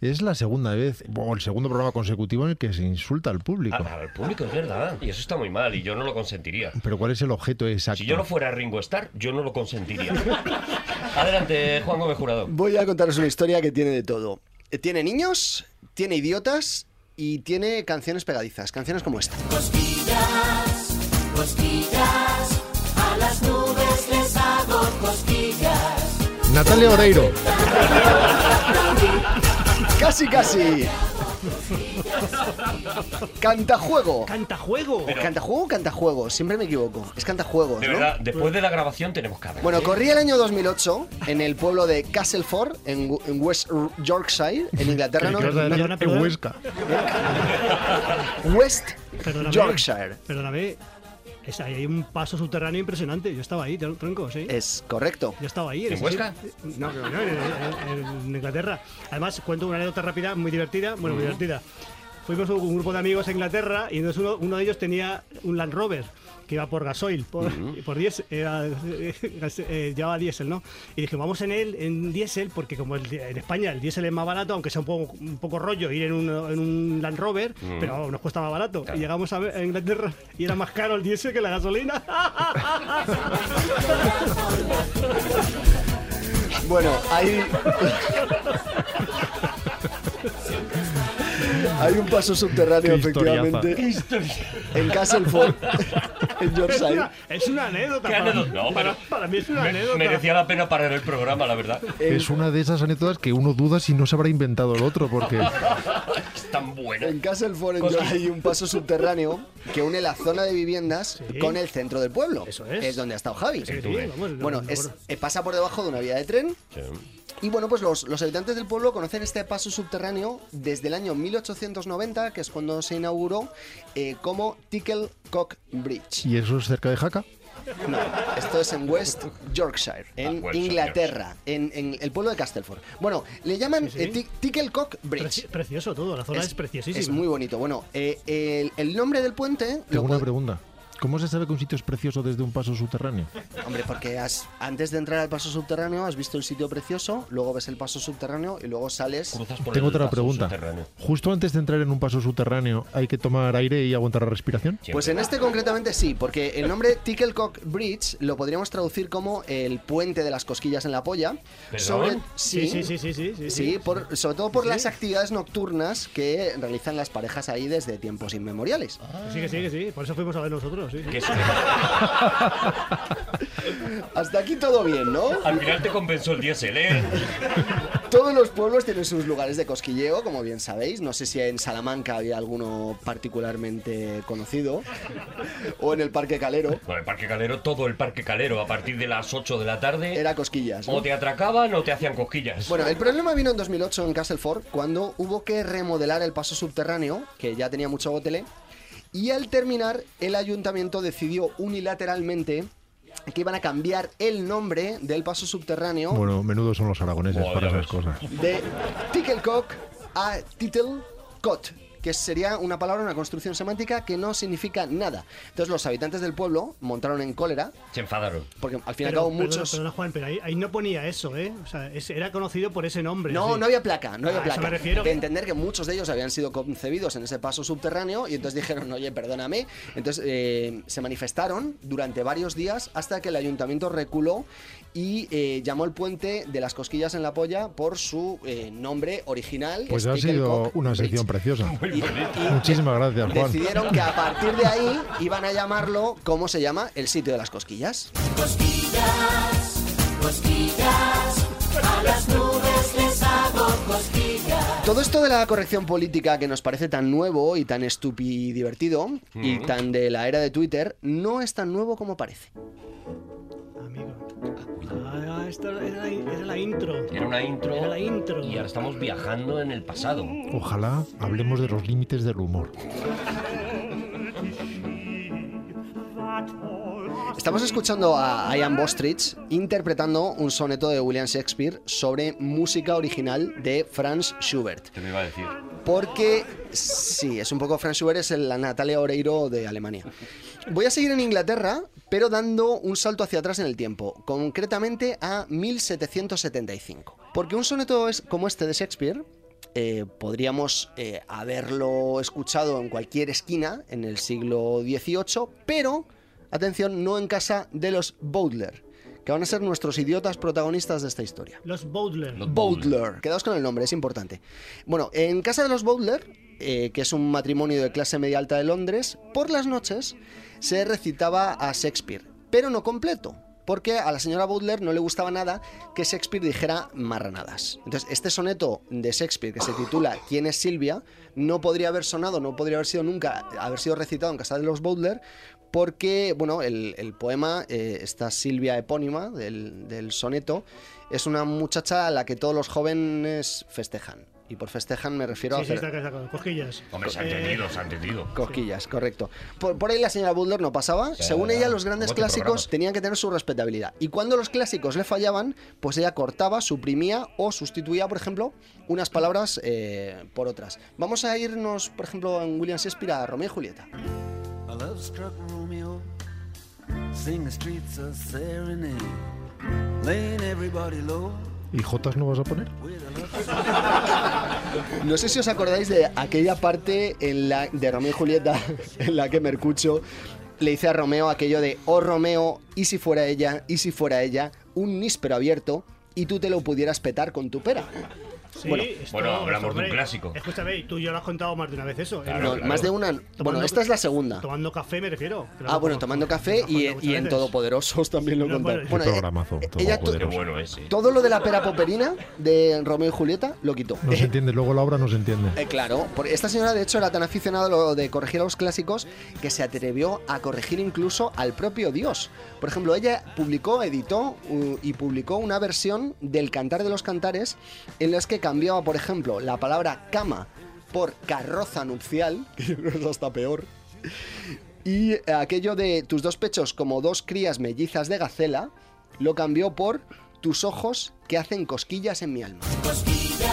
Es la segunda vez, o el segundo programa consecutivo en el que se insulta al público. Al, al público, es verdad. Y eso está muy mal y yo no lo consentiría. Pero ¿cuál es el objeto exacto? Si yo no fuera Ringo Starr, yo no lo consentiría. [LAUGHS] Adelante, Juan Gómez Jurado. Voy a contaros una historia que tiene de todo. Eh, Tiene niños, tiene idiotas y tiene canciones pegadizas. Canciones como esta. Cosquillas, cosquillas, a las nubes les hago cosquillas. Natalia Oreiro. Casi, casi. Cantajuego. ¡Cantajuego! ¿O ¿Cantajuego o cantajuego? Siempre me equivoco. Es cantajuegos, De ¿no? verdad, después de la grabación tenemos que hablar. Bueno, corría el año 2008 en el pueblo de Castleford, en, West Yorkshire, en Inglaterra, ¿no? Perdona, En perdona. Huesca. West Perdóname, Yorkshire. Perdóname. Es, hay un paso subterráneo impresionante. Yo estaba ahí, tron- tronco, sí. Es correcto. Yo estaba ahí. ¿En Huesca? sitio. No, no, no, en, en- en Inglaterra. Además, cuento una anécdota rápida, muy divertida. Bueno, muy divertida. Fuimos un grupo de amigos a Inglaterra y entonces uno, uno de ellos tenía un Land Rover que iba por gasoil, por, [LAUGHS] por diésel, era, [LAUGHS] eh, llevaba diésel, ¿no? Y dije, vamos en él, en diésel, porque como el en España el diésel es más barato, aunque sea un poco, un poco rollo ir en un, en un Land Rover, pero nos cuesta más barato. Y llegamos a, a Inglaterra y era más caro el diésel que la gasolina. [LAUGHS] Bueno, hay. hay un paso subterráneo, efectivamente. En Castleford, en Yorkshire. es una anécdota. ¿Qué para- anécdota? No, para, pero para mí es una me- anécdota. merecía la pena parar el programa, la verdad. Es una de esas anécdotas que uno duda si no se habrá inventado el otro, porque tan buena. En Yorkshire hay un paso subterráneo que une la zona de viviendas Sí. con el centro del pueblo. Eso es. donde ha estado Javi. Sí, sí, vamos, Bueno, no, es, bueno. eh, pasa por debajo de una vía de tren Sí. y bueno, pues los, los habitantes del pueblo conocen este paso subterráneo desde el año 1890, que es cuando se inauguró, eh, como Tickle Cock Bridge. ¿y eso es cerca de Jaca? No, esto es en West Yorkshire, en West Inglaterra, en, en el pueblo de Castleford. Bueno, le llaman Sí, sí. eh, Ti- Ticklecock Bridge. Preci- precioso todo, la zona es, preciosísima. Es muy bonito. Bueno, eh, el, el nombre del puente... lo Tengo una pregunta. ¿Cómo se sabe que un sitio es precioso desde un paso subterráneo? Hombre, porque has- antes de entrar al paso subterráneo has visto el sitio precioso, luego ves el paso subterráneo y luego sales... Cruzas por Tengo el otra paso pregunta. Justo antes de entrar en un paso subterráneo, ¿hay que tomar aire y aguantar la respiración? Pues en este concretamente sí, porque el nombre Ticklecock Bridge lo podríamos traducir como el puente de las cosquillas en la polla. ¿Perdón? sí, Sí, sí, sí, sí, sí, sí, Sí, sí. por- sobre todo por Sí. las actividades nocturnas que realizan las parejas ahí desde tiempos inmemoriales. Sí, que sí, que sí. Por eso fuimos a ver nosotros. Sí, sí. Es- Hasta aquí todo bien, ¿no? Al final te compensó el diésel, ¿eh? Todos los pueblos tienen sus lugares de cosquilleo, como bien sabéis. No sé si en Salamanca había alguno particularmente conocido. O en el Parque Calero. Bueno, el Parque Calero, todo el Parque Calero, a partir de las 8 de la tarde, Era cosquillas. ¿no? o te atracaban o te hacían cosquillas. Bueno, el problema vino en 2008 en Castleford, cuando hubo que remodelar el paso subterráneo, que ya tenía mucho gotele, y al terminar, el ayuntamiento decidió unilateralmente que iban a cambiar el nombre del paso subterráneo Bueno, menudos son los aragoneses Buah, para esas cosas. de Ticklecock a Tittlecot, que sería una palabra, una construcción semántica que no significa nada. Entonces los habitantes del pueblo montaron en cólera, Se enfadaron. porque al fin y al cabo perdona, muchos... perdona, Juan, pero ahí, ahí no ponía eso, ¿eh? O sea, es- era conocido por ese nombre. No, no había placa, no había A eso placa. me refiero. De entender que muchos de ellos habían sido concebidos en ese paso subterráneo y entonces dijeron, oye, perdóname. Entonces eh, se manifestaron durante varios días hasta que el ayuntamiento reculó y eh, llamó el puente de las cosquillas en la polla por su eh, nombre original. Pues es ha sido una Bridge. sección [LAUGHS] preciosa. Muy Y- y Muchísimas gracias, Juan. Decidieron que a partir de ahí iban a llamarlo, ¿cómo se llama? El sitio de las cosquillas. Cosquillas, cosquillas, a las nubes les hago cosquillas. Todo esto de la corrección política que nos parece tan nuevo y tan divertido y Mm. tan de la era de Twitter, no es tan nuevo como parece. Esto era, la- era la intro. Era una intro. Era la intro. Y ahora estamos viajando en el pasado. Ojalá hablemos de los límites del humor. Estamos escuchando a Ian Bostridge interpretando un soneto de William Shakespeare sobre música original de Franz Schubert. Te me iba a decir. Porque, sí, es un poco Franz Schubert, es la Natalia Oreiro de Alemania. Voy a seguir en Inglaterra, pero dando un salto hacia atrás en el tiempo, concretamente a 1775. Porque un soneto es como este de Shakespeare, eh, podríamos eh, haberlo escuchado en cualquier esquina en el siglo XVIII, pero, atención, no en casa de los Bowdler, que van a ser nuestros idiotas protagonistas de esta historia. Los Bowdler. Los Bowdler. Quedaos con el nombre, es importante. Bueno, en casa de los Bowdler, eh, que es un matrimonio de clase media alta de Londres, por las noches se recitaba a Shakespeare, pero no completo. Porque a la señora Bowdler no le gustaba nada que Shakespeare dijera marranadas. Entonces, este soneto de Shakespeare que se titula ¿Quién es Silvia? no podría haber sonado, no podría haber sido nunca, haber sido recitado en casa de los Bowdler, porque, bueno, el, poema, eh, esta Silvia epónima del soneto, es una muchacha a la que todos los jóvenes festejan. Y por festejan me refiero Sí, a sí, hacer está, cosquillas. Hombre, se ha Eh, entendido, se ha entendido. cosquillas, correcto. Por, por ahí la señora Butler no pasaba. Ya, Según ya. ella, los grandes ¿Cómo te clásicos tenían que tener su respetabilidad. Y cuando los clásicos le fallaban, pues ella cortaba, suprimía o sustituía, por ejemplo, unas palabras eh, por otras. Vamos a irnos, por ejemplo, en William Shakespeare a Romeo y Julieta. A love struck Romeo, sing the streets a serenade, laying everybody low. ¿Y Jotas no vas a poner? No sé si os acordáis de aquella parte en la, de Romeo y Julieta [LAUGHS] en la que Mercucho le dice a Romeo aquello de, oh Romeo, y si fuera ella, y si fuera ella, un níspero abierto y tú te lo pudieras petar con tu pera. Sí, Bueno, esto- bueno, hablamos de un clásico. Escúchame, y tú ya lo has contado más de una vez eso. Claro, Eh, No, claro. Más de una... Bueno, esta es la segunda. Tomando café me refiero. Ah, bueno, tomando café y, y en. Todopoderosos también lo he No, contado. bueno, eh, programazo, eh, ella to- Qué Todopoderoso. bueno ese. todo lo de la pera poperina de Romeo y Julieta lo quitó. No se entiende, luego la obra no se entiende. Eh, claro, porque esta señora de hecho era tan aficionada a lo de corregir a los clásicos que se atrevió a corregir incluso al propio Dios. Por ejemplo, ella publicó, editó uh, y publicó una versión del Cantar de los Cantares en las que cambiaba, por ejemplo, la palabra cama por carroza nupcial, [LAUGHS] que yo creo es hasta peor. Y aquello de tus dos pechos como dos crías mellizas de gacela lo cambió por tus ojos que hacen cosquillas en mi alma. Cosquillas,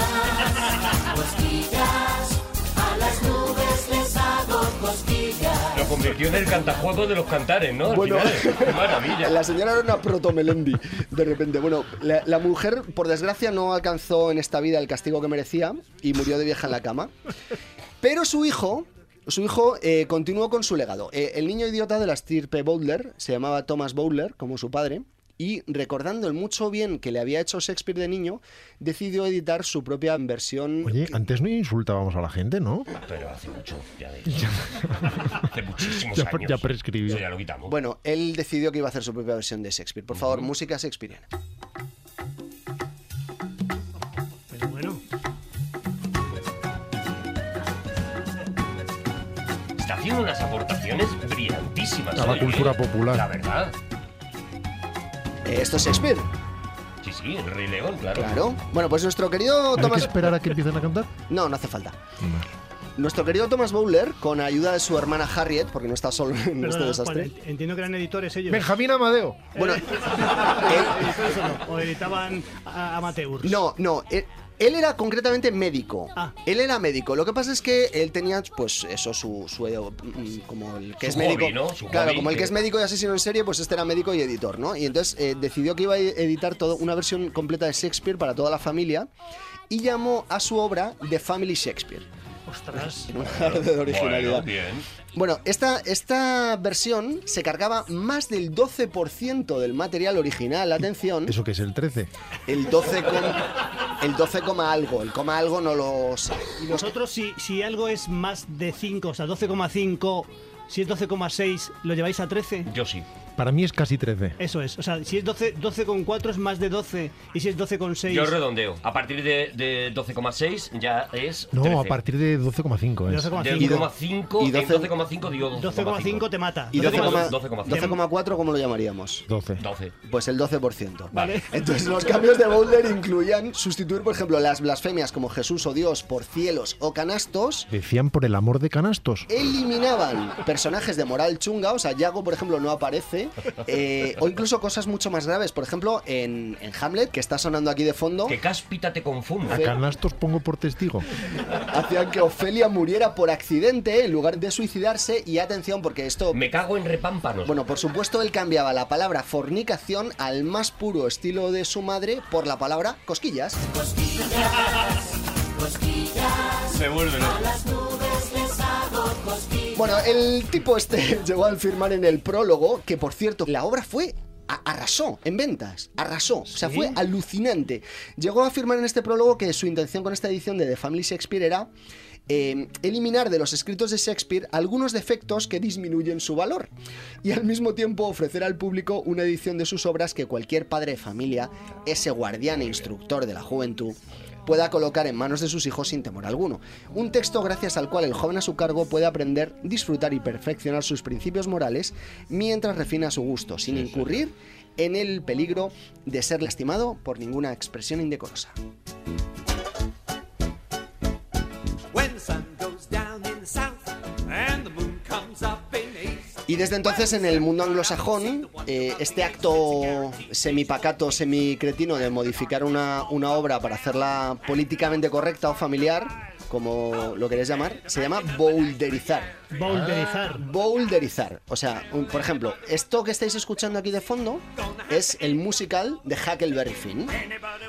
a Lo convirtió en el cantajuego de los cantares, ¿no? Al Bueno, final. Qué maravilla. La señora era una protomelendi, de repente. Bueno, la, la mujer, por desgracia, no alcanzó en esta vida el castigo que merecía y murió de vieja en la cama. Pero su hijo, su hijo eh, continuó con su legado. Eh, el niño idiota de la estirpe Bowdler se llamaba Thomas Bowdler, como su padre, y recordando el mucho bien que le había hecho Shakespeare de niño, decidió editar su propia versión. Oye, antes no insultábamos a la gente, ¿no? Pero hace mucho, ya ves. [LAUGHS] hace muchísimos Ya, años. ya prescribió. Eso ya lo quitamos. Bueno, él decidió que iba a hacer su propia versión de Shakespeare. Por favor, música shakespeariana. Pero bueno, Está haciendo unas aportaciones brillantísimas. A la cultura popular. La verdad. Eh, Esto es Shakespeare, Sí, sí, el Rey León, claro. claro. Bueno, pues nuestro querido ¿Hay que Thomas. esperar a que empiecen a cantar? No, no hace falta. Nuestro querido Thomas Bowler, con ayuda de su hermana Harriet, porque no está solo en este desastre. Juan, entiendo que eran editores ellos. Benjamín Amadeo. Bueno, Editores o no, o editaban a amateurs. no, no. Él, él era concretamente médico. Ah. Él era médico. Lo que pasa es que él tenía, pues, eso, su. su, mm, como el que Su es médico. hobby, ¿no? Su claro, hobby, como el que que- es médico y asesino en serie, pues este era médico y editor, ¿no? Y entonces eh, decidió que iba a editar todo, una versión completa de Shakespeare para toda la familia y llamó a su obra The Family Shakespeare. Ostras. En un alarde de originalidad. Bueno, bien. Bueno, esta, esta versión se cargaba más del 12% del material original, atención, ¿Eso que es el 13? el 12, com- el 12, coma algo, el coma algo no lo sé. Y vosotros, si, si algo es más de 5, o sea, 12,5, si es 12,6, ¿lo lleváis a 13? Yo sí. Para mí es casi 13. Eso es. O sea, si es 12 12,4 es más de 12. Y si es 12,6. Yo redondeo. A partir de, de 12,6 ya es. No, 13. a partir de 12,5 es. 12,5. Del Y do- 12,5 y en 12 12,5 digo 12,5 te mata. ¿Y 12,2, 12,4 12,4. cómo lo llamaríamos? 12. 12. Pues el 12%. Vale. Entonces los cambios de Bowler incluían sustituir, por ejemplo, las blasfemias como Jesús o Dios por cielos o canastos Decían por el amor de canastos. eliminaban personajes de moral chunga, o sea, Yago, por ejemplo, no aparece, [LAUGHS] eh, o incluso cosas mucho más graves, por ejemplo, en, en Hamlet, que está sonando aquí de fondo, Que cáspita te confunde. A canastos pongo por testigo. hacían que Ofelia muriera por accidente en lugar de suicidarse, y atención, porque esto... Me cago en repámpanos. Bueno, por supuesto, él cambiaba la palabra fornicación al más puro estilo de su madre por la palabra cosquillas. se vuelve loco. Bueno, el tipo este [LAUGHS] llegó a afirmar en el prólogo que, por cierto, la obra fue. a- Arrasó en ventas, arrasó, o sea, ¿Sí? fue alucinante. Llegó a afirmar en este prólogo que su intención con esta edición de The Family Shakespeare era eh, eliminar de los escritos de Shakespeare algunos defectos que disminuyen su valor y al mismo tiempo ofrecer al público una edición de sus obras que cualquier padre de familia, ese guardián e instructor de la juventud, pueda colocar en manos de sus hijos sin temor alguno. Un texto gracias al cual el joven a su cargo puede aprender, disfrutar y perfeccionar sus principios morales mientras refina su gusto, sin incurrir en el peligro de ser lastimado por ninguna expresión indecorosa. Y desde entonces en el mundo anglosajón, eh, este acto semipacato, semicretino de modificar una, una obra para hacerla políticamente correcta o familiar, como lo queréis llamar, se llama boulderizar. Boulderizar. Boulderizar. O sea, un- por ejemplo, esto que estáis escuchando aquí de fondo es el musical de Huckleberry Finn.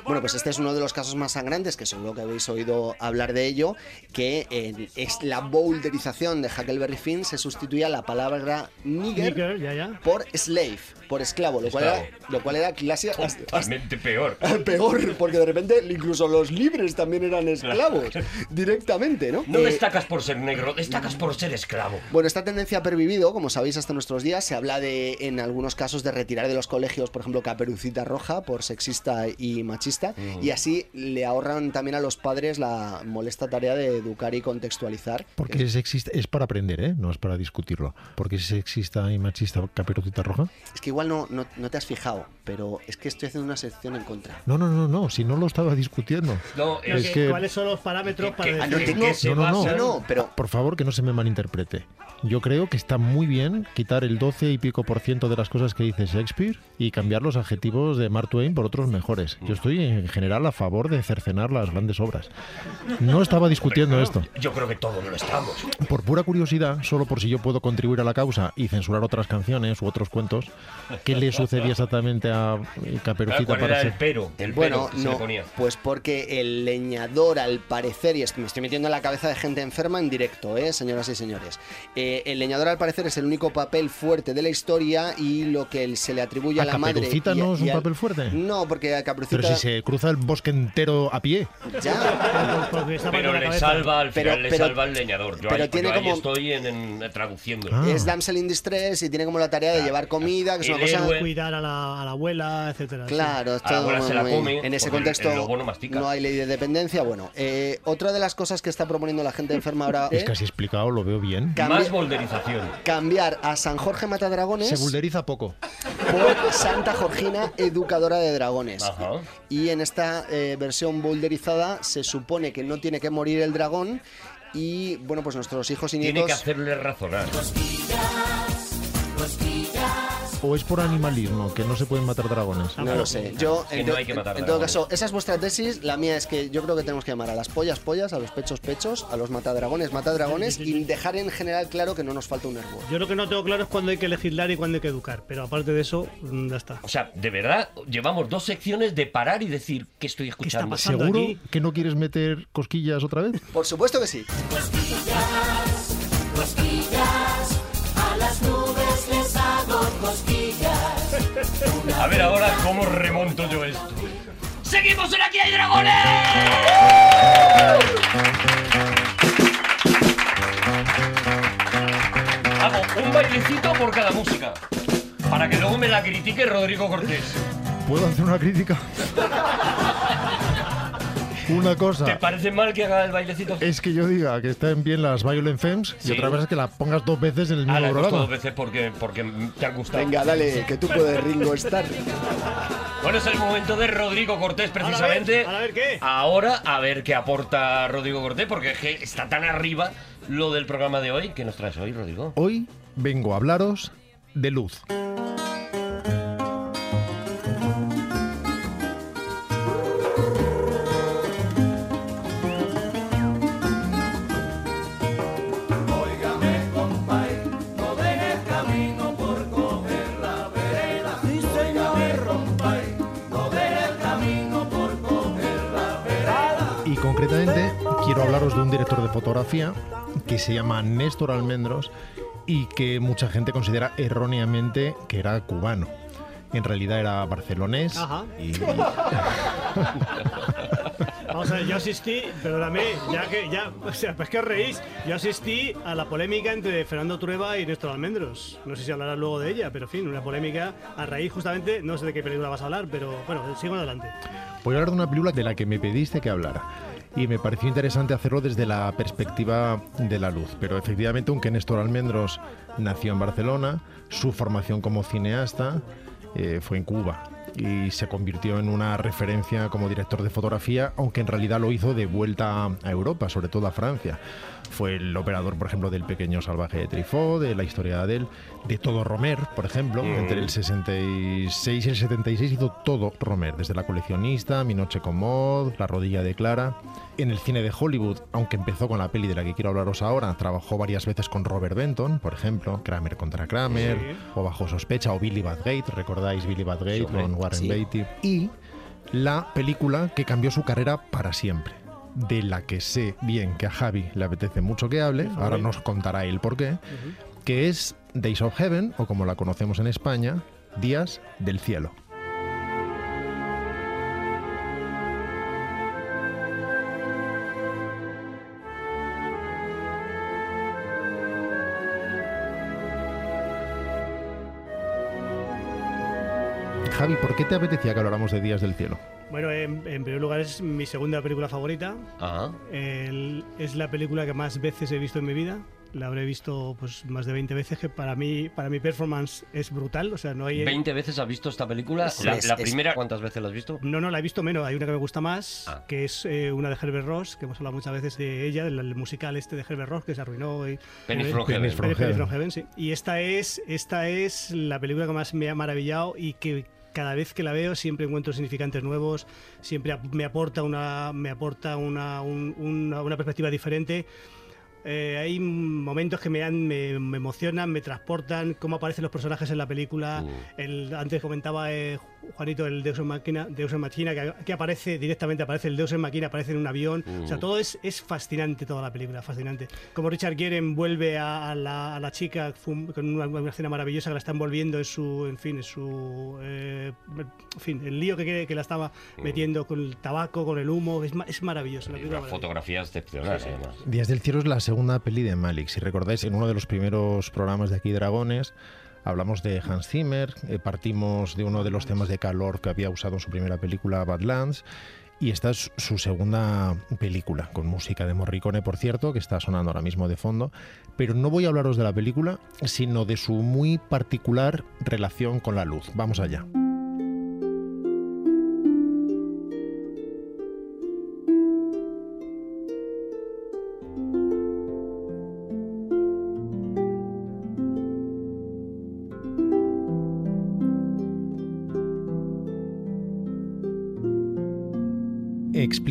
Bueno, pues este es uno de los casos más sangrantes, que seguro que habéis oído hablar de ello, que eh, es la boulderización de Huckleberry Finn se sustituía la palabra nigger Nigger, ya, ya. por slave, por esclavo, lo cual era, lo cual era clase Totalmente peor. [LAUGHS] peor, porque de repente incluso los libres también eran esclavos, directamente, ¿no? No Eh, destacas por ser negro, destacas por ser esclavo. Bueno, esta tendencia ha pervivido, como sabéis, hasta nuestros días. Se habla de, en algunos casos, de retirar de los colegios, por ejemplo, Caperucita Roja por sexista y machista. Y así le ahorran también a los padres la molesta tarea de educar y contextualizar. Porque es sexista, es para aprender, ¿eh? No es para discutirlo. Porque es sexista y machista Caperucita Roja. Es que igual no, no, no te has fijado, pero es que estoy haciendo una sección en contra. No, no, no, no, si no lo estaba discutiendo. No, Es que- que- ¿Cuáles son los parámetros para que, decir. No ¿En tengo- qué se No, no? No, pero Por favor, que no se me malinterprete. Yo creo que está muy bien quitar el 12 y pico por ciento de las cosas que dice Shakespeare y cambiar los adjetivos de Mark Twain por otros mejores. Yo estoy en general a favor de cercenar las grandes obras. No estaba discutiendo esto. Yo creo que todos lo estamos. Por pura curiosidad, solo por si yo puedo contribuir a la causa y censurar otras canciones u otros cuentos, ¿qué le sucedía exactamente a Caperucita ¿Cuál para era el ser? pero? El Bueno, pero que se le no, ponía. pues porque el leñador, al parecer, y es que me estoy metiendo en la cabeza de gente enferma en directo, ¿eh, señoras y señores. Eh, el leñador, al parecer, es el único papel fuerte de la historia y lo que se le atribuye a, ¿A la madre. Caperucita y a- no es un al- papel fuerte? No, porque a Caperucita. Pero si se cruza el bosque entero a pie. Ya. Pero le salva, al Pero- final le pero- salva el leñador. Yo pero ahí, tiene yo ahí como- estoy en, en- traduciendo. Ah. Es damsel in distress y tiene como la tarea de llevar comida, que es una cosa. héroe. Cuidar a la, a la abuela, etcétera. sí. Claro, es A la todo abuela se la muy- come, en ese el- contexto el no hay ley de dependencia. Bueno, eh, otra de las cosas que está proponiendo la gente enferma ahora Es es que así explicado lo veo bien. Más bolderización. cambiar a San Jorge Matadragones Se bulderiza poco. por Santa Georgina Educadora de Dragones. Ajá. Y en esta eh, versión boulderizada se supone que no tiene que morir el dragón y bueno, pues nuestros hijos y Tiene nietos que hacerle razonar. ¿O es por animalismo que no se pueden matar dragones? no lo sé. Yo, Que en, no hay que matar en todo caso, esa es vuestra tesis. La mía es que yo creo que tenemos que llamar a las pollas pollas, a los pechos pechos, a los matadragones matadragones y dejar en general claro que no nos falta un hervor. Yo lo que no tengo claro es cuándo hay que legislar y cuándo hay que educar. Pero aparte de eso, mm, ya está. O sea, de verdad, llevamos dos secciones de parar y decir que estoy escuchando. ¿Seguro aquí? que no quieres meter cosquillas otra vez? Por supuesto que sí. Cosquillas, A ver ahora cómo remonto yo esto. ¡Seguimos en Aquí hay dragones! Hago un bailecito por cada música. Para que luego me la critique Rodrigo Cortés. ¿Puedo hacer una crítica? [LAUGHS] Una ¿Te cosa parece mal que haga el bailecito? es que yo diga que están bien las Violent Femmes y otra cosa es que la pongas dos veces en el Ah, mismo la puesto programa. dos veces porque, porque te han gustado. Venga, dale, que tú puedes Ringo estar. Bueno, es el momento de Rodrigo Cortés, precisamente. A ver, ¿qué? Ahora, a ver qué aporta Rodrigo Cortés, porque es que está tan arriba lo del programa de hoy. ¿Qué nos traes hoy, Rodrigo? Hoy vengo a hablaros de luz. Director de fotografía que se llama Néstor Almendros y que mucha gente considera erróneamente que era cubano. En realidad era barcelonés. Ajá. Y [LAUGHS] Vamos a ver, yo asistí, perdóname, ya que ya, o sea, pues que os reís. Yo asistí a la polémica entre Fernando Trueba y Néstor Almendros. No sé si hablarás luego de ella, pero en fin, una polémica a raíz justamente, no sé de qué película vas a hablar, pero bueno, sigo adelante. voy a hablar de una película de la que me pediste que hablara. Y me pareció interesante hacerlo desde la perspectiva de la luz. Pero efectivamente, aunque Néstor Almendros nació en Barcelona, su formación como cineasta eh, fue en Cuba. Y se convirtió en una referencia como director de fotografía, aunque en realidad lo hizo de vuelta a Europa, sobre todo a Francia. Fue el operador, por ejemplo, del Pequeño Salvaje de Trifó, de La Historia de Adele, de Todo Romer, por ejemplo. Entre el 66 y el 76 hizo todo Romer, desde La coleccionista, Mi noche con Maud, La rodilla de Clara. En el cine de Hollywood, aunque empezó con la peli de la que quiero hablaros ahora, trabajó varias veces con Robert Benton, por ejemplo, Kramer contra Kramer, Sí. o Bajo sospecha, o Billy Badgate, ¿recordáis Billy Badgate Sí, con Warren Sí. Beatty? Y la película que cambió su carrera para siempre, de la que sé bien que a Javi le apetece mucho que hable, ahora nos contará él por qué, que es Days of Heaven, o como la conocemos en España, Días del Cielo. Javi, ¿por qué te apetecía que habláramos de Días del Cielo? Bueno, en, en primer lugar es mi segunda película favorita. Ah, El- es la película que más veces he visto en mi vida. La habré visto pues más de 20 veces, que para mí, para mi performance es brutal. O sea, no hay. 20 veces has visto esta película. Sí, la es- la es- primera, ¿cuántas veces la has visto? No, no, la he visto menos. Hay una que me gusta más, Ah. que es eh, una de Herbert Ross, que hemos hablado muchas veces de ella, del, del musical este de Herbert Ross, que se arruinó. Y, Penny from Heaven. Penny from Heaven, sí. Y esta es, esta es la película que más me ha maravillado y que cada vez que la veo siempre encuentro significantes nuevos, siempre me aporta una, me aporta una, un- una, una perspectiva diferente. Eh, hay momentos que me, han- me, me emocionan, me transportan, cómo aparecen los personajes en la película. Mm. El, antes comentaba eh, Juanito el Deus Ex Machina, Deus Ex Machina que, que aparece directamente, aparece el Deus Ex Machina, aparece en un avión. O sea, Mm. todo es, es fascinante, toda la película, fascinante. Como Richard Gere envuelve a, a la, a la chica fum- con una, una escena maravillosa que la está envolviendo en su, en fin, en su, eh, en fin, el lío que, que la estaba metiendo con el tabaco, con el humo, es, es maravilloso. la película fotografía excepcional, además. Días del Cielo es la segunda peli de Malik. Si recordáis, en uno de los primeros programas de aquí Dragones hablamos de Hans Zimmer, eh, partimos de uno de los temas de calor que había usado en su primera película Badlands. Y esta es su segunda película, con música de Morricone, por cierto, que está sonando ahora mismo de fondo. Pero no voy a hablaros de la película, sino de su muy particular relación con la luz. Vamos allá.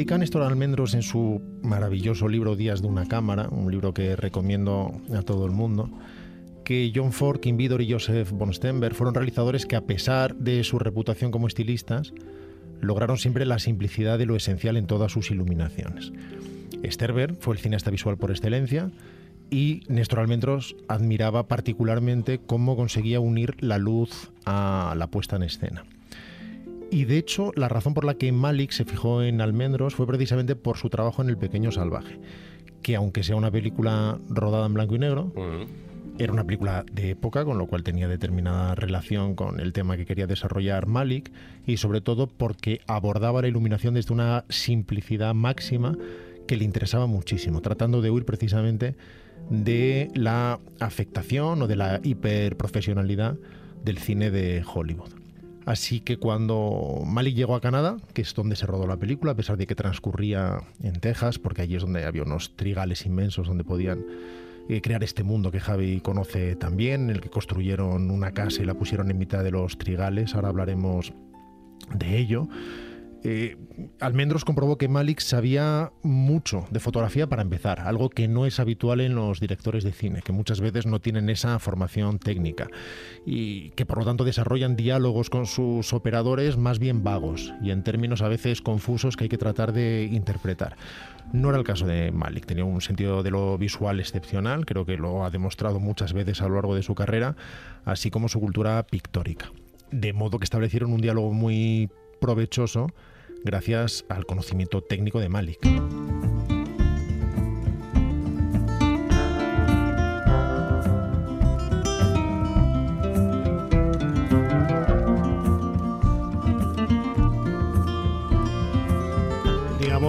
Explica Néstor Almendros en su maravilloso libro Días de una cámara, un libro que recomiendo a todo el mundo, que John Ford, Kim Vidor y Joseph von Stenberg fueron realizadores que a pesar de su reputación como estilistas, lograron siempre la simplicidad de lo esencial en todas sus iluminaciones. Sterberg fue el cineasta visual por excelencia y Néstor Almendros admiraba particularmente cómo conseguía unir la luz a la puesta en escena. Y de hecho, la razón por la que Malik se fijó en Almendros fue precisamente por su trabajo en El Pequeño Salvaje, que aunque sea una película rodada en blanco y negro, era una película de época, con lo cual tenía determinada relación con el tema que quería desarrollar Malik y sobre todo porque abordaba la iluminación desde una simplicidad máxima que le interesaba muchísimo, tratando de huir precisamente de la afectación o de la hiperprofesionalidad del cine de Hollywood. Así que cuando Malik llegó a Canadá, que es donde se rodó la película, a pesar de que transcurría en Texas, porque allí es donde había unos trigales inmensos donde podían eh, crear este mundo que Javi conoce también, en el que construyeron una casa y la pusieron en mitad de los trigales, ahora hablaremos de ello. Eh, Almendros comprobó que Malik sabía mucho de fotografía para empezar, algo que no es habitual en los directores de cine, que muchas veces no tienen esa formación técnica y que por lo tanto desarrollan diálogos con sus operadores más bien vagos y en términos a veces confusos que hay que tratar de interpretar. No era el caso de Malik, tenía un sentido de lo visual excepcional, creo que lo ha demostrado muchas veces a lo largo de su carrera, así como su cultura pictórica. De modo que establecieron un diálogo muy provechoso gracias al conocimiento técnico de Malik.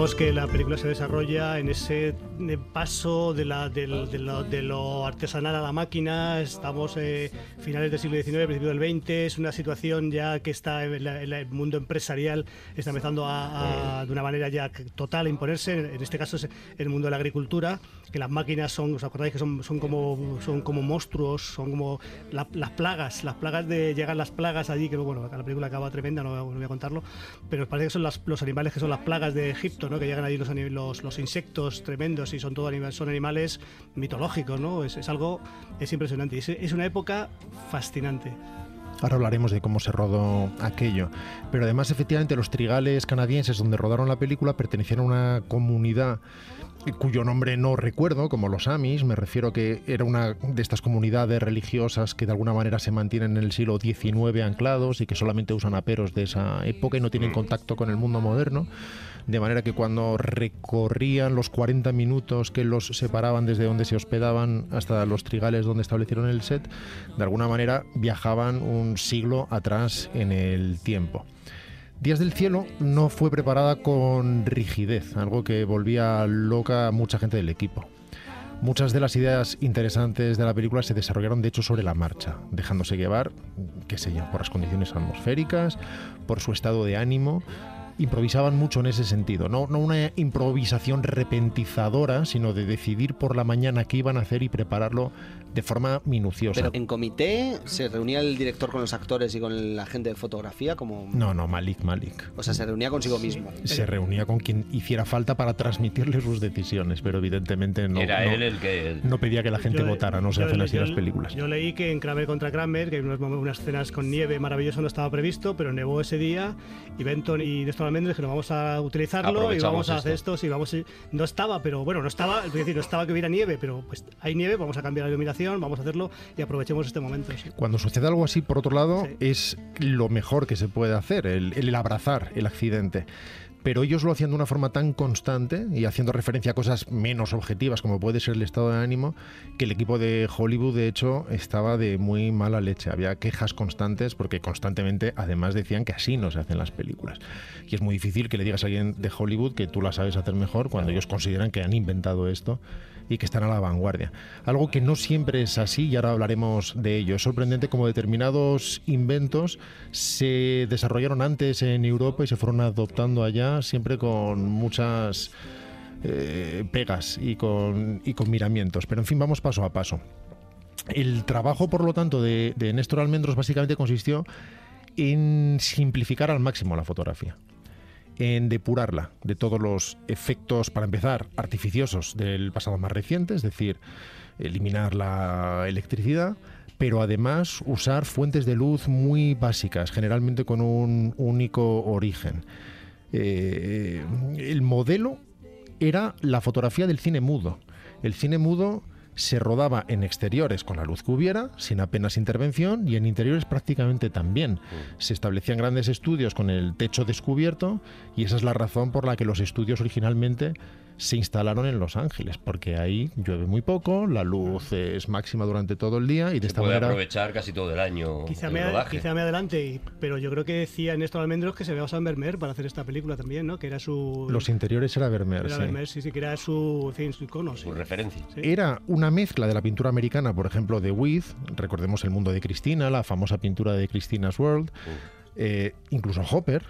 Digamos que la película se desarrolla en ese eh, paso de, la, de de lo artesanal a la máquina. Estamos eh, finales del siglo XIX, principio del XX. Es una situación ya que está en, el mundo empresarial, está empezando a, de una manera ya total a imponerse. En este caso es el mundo de la agricultura, que las máquinas son, ¿os acordáis que son, son, como, son como monstruos, son como la- las plagas, las plagas de llegan las plagas allí, que bueno, la película acaba tremenda, no, voy a contarlo, pero parece que son los animales que son las plagas de Egipto, ¿no? Que llegan allí los, los, los insectos tremendos y son todo son animales mitológicos, ¿no? Es, es algo, es impresionante. Es, es una época fascinante. Ahora hablaremos de cómo se rodó aquello. Pero además, efectivamente, los trigales canadienses donde rodaron la película pertenecieron a una comunidad cuyo nombre no recuerdo, como los Amis, me refiero que era una de estas comunidades religiosas que de alguna manera se mantienen en el siglo XIX anclados y que solamente usan aperos de esa época y no tienen contacto con el mundo moderno, de manera que cuando recorrían los 40 minutos que los separaban desde donde se hospedaban hasta los trigales donde establecieron el set, de alguna manera viajaban un siglo atrás en el tiempo. Días del Cielo no fue preparada con rigidez, algo que volvía loca a mucha gente del equipo. Muchas de las ideas interesantes de la película se desarrollaron de hecho sobre la marcha, dejándose llevar, qué sé yo, por las condiciones atmosféricas, por su estado de ánimo. Improvisaban mucho en ese sentido, no, no una improvisación repentizadora, sino de decidir por la mañana qué iban a hacer y prepararlo de forma minuciosa. Pero en comité se reunía el director con los actores y con la gente de fotografía como... No, no, Malik, Malik. O sea, se reunía consigo mismo. Se reunía con quien hiciera falta para transmitirle sus decisiones, pero evidentemente no, Era no- él el que... no pedía que la gente Yo- votara, no se hacen así yo las películas. Yo leí que en Kramer contra Kramer, que hay unas, unas escenas con nieve maravillosas no estaba previsto, pero nevó ese día y Benton y Almendres dijeron vamos a utilizarlo y vamos a hacer esto. esto. Sí, vamos a- no estaba, pero bueno, no estaba, es decir, no estaba que hubiera nieve, pero pues hay nieve, vamos a cambiar la iluminación, vamos a hacerlo y aprovechemos este momento. sí. Cuando sucede algo así, por otro lado, es lo mejor que se puede hacer, el, el abrazar el accidente. Pero ellos lo hacían de una forma tan constante y haciendo referencia a cosas menos objetivas, como puede ser el estado de ánimo, que el equipo de Hollywood, de hecho, estaba de muy mala leche. Había quejas constantes porque constantemente, además, decían que así no se hacen las películas. Y es muy difícil que le digas a alguien de Hollywood que tú la sabes hacer mejor cuando ellos consideran que han inventado esto y que están a la vanguardia. Algo que no siempre es así y ahora hablaremos de ello. Es sorprendente cómo determinados inventos se desarrollaron antes en Europa y se fueron adoptando allá siempre con muchas eh, pegas y con, y con miramientos. Pero en fin, vamos paso a paso. El trabajo, por lo tanto, de, de Néstor Almendros básicamente consistió en simplificar al máximo la fotografía en depurarla de todos los efectos, para empezar, artificiosos del pasado más reciente, es decir, eliminar la electricidad, pero además usar fuentes de luz muy básicas, generalmente con un único origen. Eh, el modelo era la fotografía del cine mudo. El cine mudo se rodaba en exteriores con la luz que hubiera, sin apenas intervención, y en interiores prácticamente también. Se establecían grandes estudios con el techo descubierto, y esa es la razón por la que los estudios originalmente se instalaron en Los Ángeles, porque ahí llueve muy poco, la luz es máxima durante todo el día, y de Se esta puede manera... aprovechar casi todo el año Quizá el me, rodaje. quizá me adelante, y- pero yo creo que decía Néstor Almendros que se había basado en Vermeer para hacer esta película también, ¿no? Que era su... Los interiores era Vermeer, era sí. Vermeer, sí, sí, que era su, en fin, su icono, sí. Su referencia. Sí. Era una mezcla de la pintura americana, por ejemplo, de With, recordemos el mundo de Cristina, la famosa pintura de Christina's World, eh, incluso Hopper,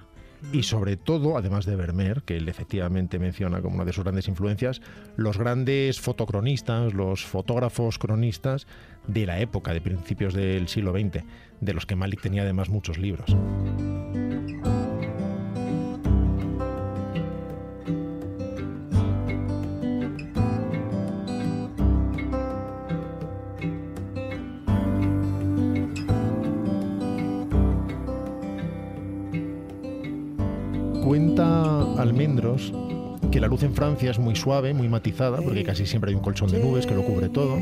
y sobre todo, además de Vermeer, que él efectivamente menciona como una de sus grandes influencias, los grandes fotocronistas, los fotógrafos cronistas de la época, de principios del siglo XX, de los que Malik tenía además muchos libros. Almendros que la luz en Francia es muy suave, muy matizada, porque casi siempre hay un colchón de nubes que lo cubre todo.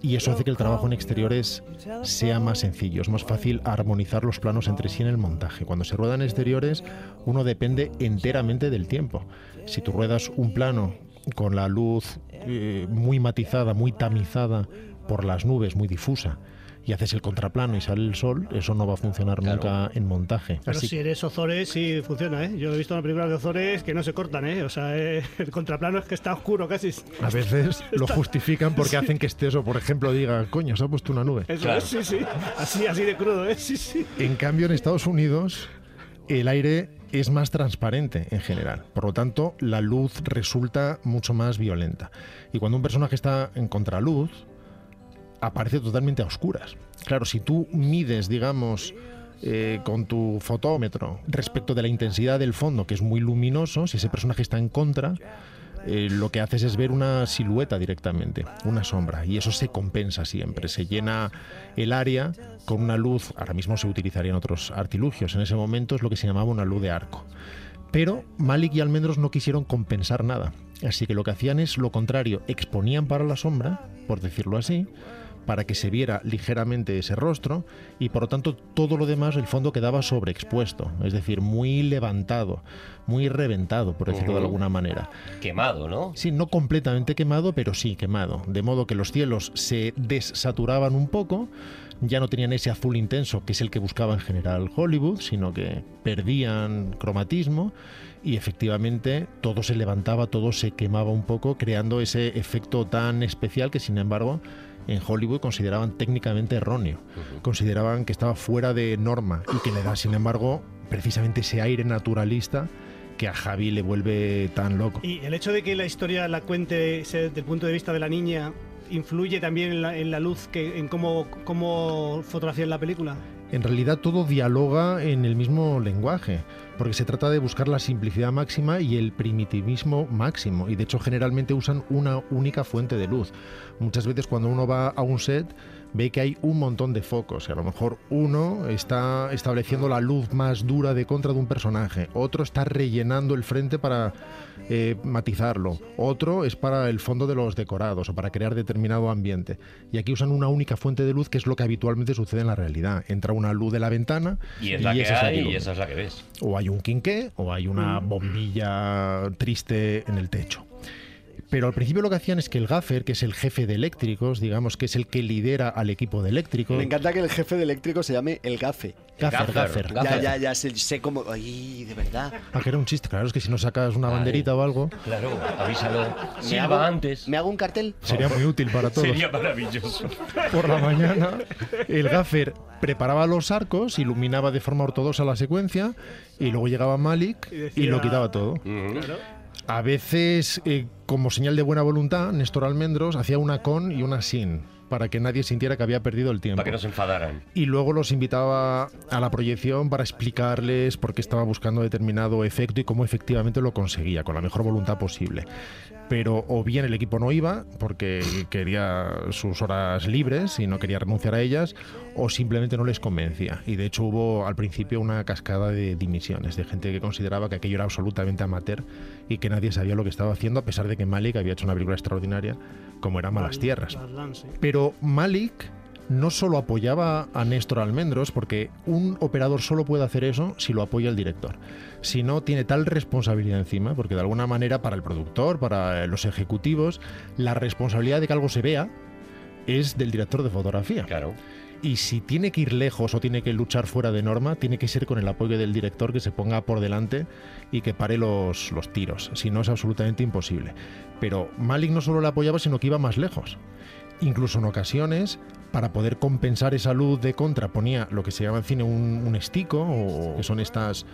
Y eso hace que el trabajo en exteriores sea más sencillo, es más fácil armonizar los planos entre sí en el montaje. Cuando se rueda en exteriores, uno depende enteramente del tiempo. Si tú ruedas un plano con la luz eh, muy matizada, muy tamizada por las nubes, muy difusa, y haces el contraplano y sale el sol, eso no va a funcionar nunca en montaje. Pero Así si eres Ozores, sí funciona, ¿eh? Yo he visto una película de Ozores que no se cortan, ¿eh? O sea, eh, [LAUGHS] el contraplano es que está oscuro casi. A veces [LAUGHS] lo Está- justifican porque [LAUGHS] Sí. hacen que estés o, por ejemplo, diga, coño, se ha puesto una nube. Eso es, sí, sí. Así, así de crudo, ¿eh? Sí, sí. En cambio, en Estados Unidos, el aire es más transparente en general. Por lo tanto, la luz resulta mucho más violenta. Y cuando un personaje está en contraluz, aparece totalmente a oscuras. Claro, si tú mides, digamos, eh, con tu fotómetro respecto de la intensidad del fondo, que es muy luminoso, si ese personaje está en contra, eh, lo que haces es ver una silueta directamente, una sombra, y eso se compensa siempre, se llena el área con una luz, ahora mismo se utilizarían otros artilugios, en ese momento es lo que se llamaba una luz de arco. Pero Malik y Almendros no quisieron compensar nada, así que lo que hacían es lo contrario, exponían para la sombra, por decirlo así, para que se viera ligeramente ese rostro y por lo tanto todo lo demás el fondo quedaba sobreexpuesto, es decir, muy levantado, muy reventado, por decirlo de alguna manera. Quemado, ¿no? Sí, no completamente quemado, pero sí quemado. De modo que los cielos se dessaturaban un poco, ya no tenían ese azul intenso, que es el que buscaba en general Hollywood, sino que perdían cromatismo y efectivamente todo se levantaba, todo se quemaba un poco, creando ese efecto tan especial que sin embargo en Hollywood consideraban técnicamente erróneo, consideraban que estaba fuera de norma y que le da sin embargo precisamente ese aire naturalista que a Javi le vuelve tan loco. Y el hecho de que la historia la cuente desde el punto de vista de la niña influye también en la, en la luz, que, en cómo, cómo fotografían la película. En realidad todo dialoga en el mismo lenguaje, porque se trata de buscar la simplicidad máxima y el primitivismo máximo, y de hecho generalmente usan una única fuente de luz. Muchas veces cuando uno va a un set ve que hay un montón de focos, y a lo mejor uno está estableciendo la luz más dura de contra de un personaje, otro está rellenando el frente para eh, matizarlo, otro es para el fondo de los decorados o para crear determinado ambiente. Y aquí usan una única fuente de luz que es lo que habitualmente sucede en la realidad. Entra una luz de la ventana Y es la que esa es la hay y ilumina. esa es la que ves. O hay un quinqué o hay una bombilla triste en el techo. Pero al principio lo que hacían es que el gaffer, que es el jefe de eléctricos, digamos que es el que lidera al equipo de eléctricos. Me encanta que el jefe de eléctrico se llame el gafe. Gaffer, gaffer. Ya, ya, ya, sé, sé cómo... Ay, de verdad. Ah, que era un chiste, claro, es que si no sacas una banderita o algo, Claro, avísalo. ¿Me Silba hago- antes. ¿Me hago un cartel? sería muy útil para todos. Sería maravilloso. Por la mañana, el gaffer preparaba los arcos, iluminaba de forma ortodoxa la secuencia, y luego llegaba Malik Y lo quitaba todo. Claro. A veces, eh, como señal de buena voluntad, Néstor Almendros hacía una con y una sin, para que nadie sintiera que había perdido el tiempo. Para que no se enfadaran. Y luego los invitaba a la proyección para explicarles por qué estaba buscando determinado efecto y cómo efectivamente lo conseguía, con la mejor voluntad posible. Pero o bien el equipo no iba porque quería sus horas libres y no quería renunciar a ellas, o simplemente no les convencía. Y de hecho hubo al principio una cascada de dimisiones, de gente que consideraba que aquello era absolutamente amateur y que nadie sabía lo que estaba haciendo, a pesar de que Malik había hecho una película extraordinaria como era Malas Tierras. Pero Malik no solo apoyaba a Néstor Almendros, porque un operador solo puede hacer eso si lo apoya el director. Si no, tiene tal responsabilidad encima, porque de alguna manera para el productor, para los ejecutivos, la responsabilidad de que algo se vea es del director de fotografía. Claro. Y si tiene que ir lejos o tiene que luchar fuera de norma, tiene que ser con el apoyo del director que se ponga por delante y que pare los, los tiros. Si no, es absolutamente imposible. Pero Malik no solo le apoyaba, sino que iba más lejos. Incluso en ocasiones, para poder compensar esa luz de contra, ponía lo que se llama en cine un, un estico, o que son estas.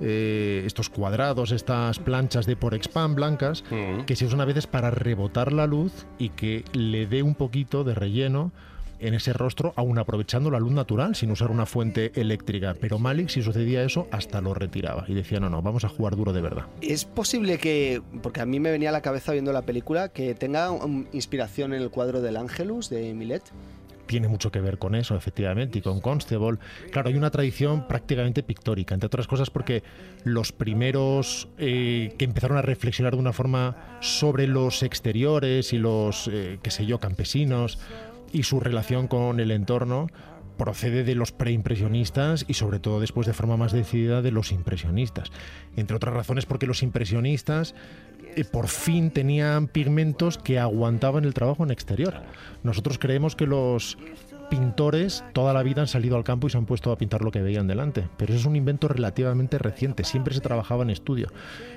Eh, estos cuadrados, estas planchas de por expand blancas, Mm. que se usan a veces para rebotar la luz y que le dé un poquito de relleno en ese rostro, aún aprovechando la luz natural, sin usar una fuente eléctrica. Pero Malik, si sucedía eso, hasta lo retiraba y decía, no, no, vamos a jugar duro de verdad. Es posible que, porque a mí me venía a la cabeza viendo la película, que tenga um, inspiración en el cuadro del Angelus de Millet. Tiene mucho que ver con eso, efectivamente, y con Constable. Claro, hay una tradición prácticamente pictórica, entre otras cosas porque los primeros eh, que empezaron a reflexionar de una forma sobre los exteriores y los, eh, qué sé yo, campesinos y su relación con el entorno procede de los preimpresionistas y sobre todo después de forma más decidida de los impresionistas. Entre otras razones porque los impresionistas eh, por fin tenían pigmentos que aguantaban el trabajo en exterior. Nosotros creemos que los pintores toda la vida han salido al campo y se han puesto a pintar lo que veían delante, pero eso es un invento relativamente reciente, siempre se trabajaba en estudio.